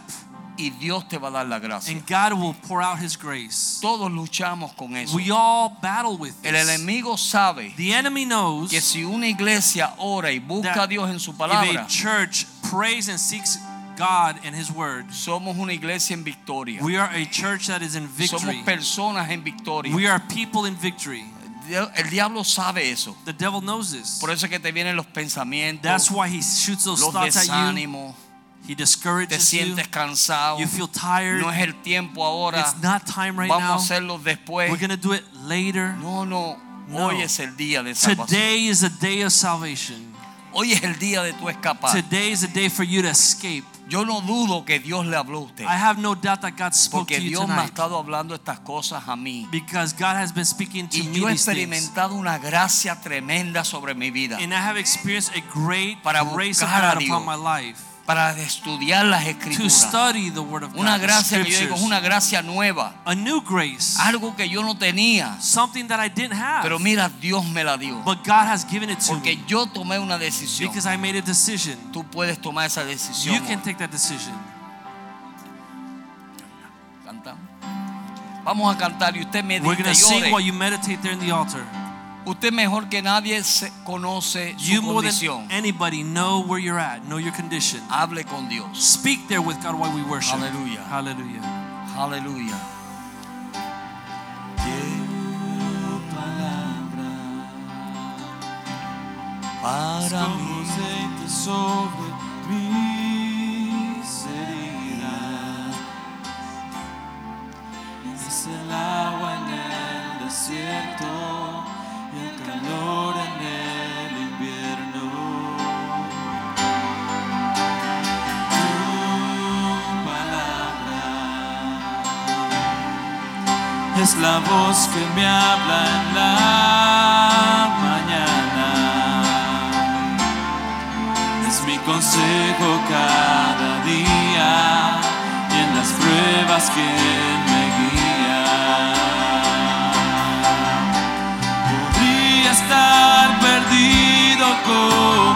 y Dios te va a dar la gracia. and God will pour out His grace. Todos luchamos con eso. We all battle with El enemigo sabe The enemy knows que si una iglesia ora y busca that a Dios en su if palabra, a church prays and seeks God and His Word, somos una iglesia en victoria. we are a church that is in Somos victory. personas en victoria. We are people in victory. El diablo sabe eso. The devil knows this. Por eso es que te vienen los pensamientos, That's why he shoots those los thoughts at you. He te discourages you. sientes cansado. You feel tired. No es el tiempo ahora. It's not time right Vamos a now. hacerlo después. We're going to do it later. No, no. No. Hoy es el día de salvación. Today is a day of salvation. Hoy es el día de tu escapar. Today is a day for you to escape. Yo no dudo que Dios le habló a usted. I have no doubt that God spoke Porque to you Dios me ha tonight. estado hablando estas cosas a mí. Because God has been speaking to Y me yo he things. experimentado una gracia tremenda sobre mi vida. And I have experienced a great Para grace of a God upon my life. Para estudiar las To escrituras. study the Word of God. Una gracia que yo digo es una gracia nueva. A new grace. Algo que yo no tenía. Something that I didn't have. Pero mira, Dios me la dio. But God has given it to Porque me. yo tomé una decisión. Because I made a decision. Tú puedes tomar esa decisión. You can take that decision. Cantamos. Vamos a cantar y usted We're medita going to sing while you meditate there in the altar. Usted mejor que nadie conoce su You more than condición. anybody know where you're at, know your condition. Hable con Dios. Speak there with God while we worship. Aleluya. Hallelujah. Aleluya. Para mí. sobre mis heridas. Es el agua en el desierto en el invierno. Tu palabra es la voz que me habla en la mañana es mi consejo cada día y en las pruebas que estar perdido como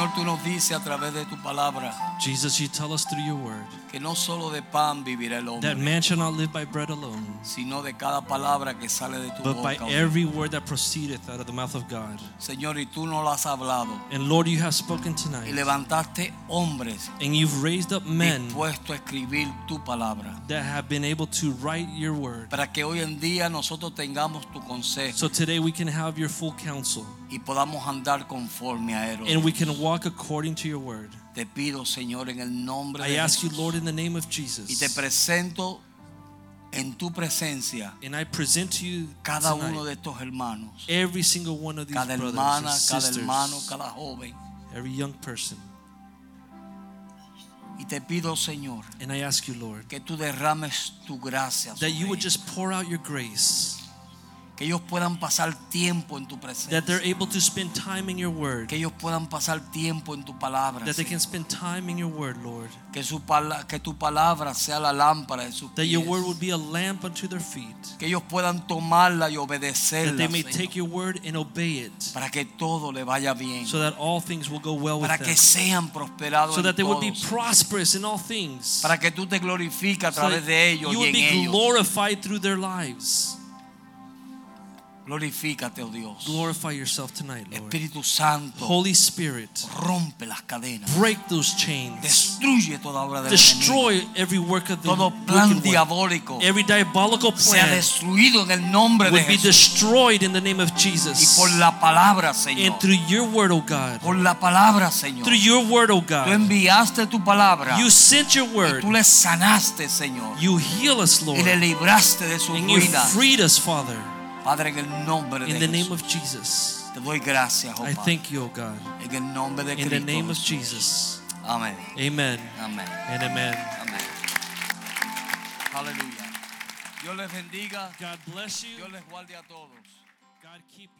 Señor, tú nos dices a través de tu palabra Jesus, you tell us through your word que no solo de pan vivirá el that man shall not live by bread alone, sino de cada palabra que sale de tu but by boca. oh every word that proceedeth out of the mouth of God. Señor, y tú no lo has hablado. And Lord, you have spoken Y tonight, levantaste hombres and you've raised up men dispuestos a escribir tu palabra. that have been able to write your word. Para que hoy en día nosotros tengamos tu consejo So today we can have your full counsel y podamos andar conforme a él. Oh and we can walk according to your word. Te pido, Señor, en el nombre I de ask you, Jesús. Lord, in the name of Y te Jesus, presento en tu presencia and I present to you cada uno tonight de estos hermanos, every single one of these cada brothers hermana, cada hermano, sisters, cada joven. every young person. Y te pido, Señor, And I ask you, Lord, que tú derrames tu gracia, that you would just pour out your grace, que ellos puedan pasar tiempo en tu that they're presencia, able to spend time in your word, que ellos puedan pasar tiempo en tu palabra, that they can spend time in your word, Lord, que, su que tu palabra sea la lámpara de sus that your pies, word would be a lamp unto their feet, que ellos puedan tomarla y that obedecerla, they may Señor, take your word and obey it, para que todo le vaya bien, so that all things will go well with para que them, sean prosperados so that they would be prosperous in all things, para que tú te glorifiques a so través that de ellos you y would en be ellos. glorified through their lives. Glorifícate, oh Dios. Glorify yourself tonight, Lord. Espíritu Santo, Holy Spirit, rompe las cadenas, break those chains, destruye toda obra del enemigo. destroy every work of the Todo plan diabólico Every diabolical sea plan destruido en el nombre de would be Jesús. destroyed in the name of Y Jesus. por la palabra, Señor. And through your word, oh God, Por la palabra, Señor. through your word, oh Tú God, enviaste tu palabra. you sent your Y word, tú le sanaste, Señor. you heal us, Y Lord, le libraste de sus and you freed us, Father, Padre, en el nombre de in the name Jesús. of Jesus. Te doy gracias, oh I Padre. thank you, oh God, En el nombre de in Cristo. the name of Jesús. Jesus. Amén. Amen Amén. and amen. Amén. Aleluya. Dios les bendiga. God bless you. Dios les guarde a todos. God keep you.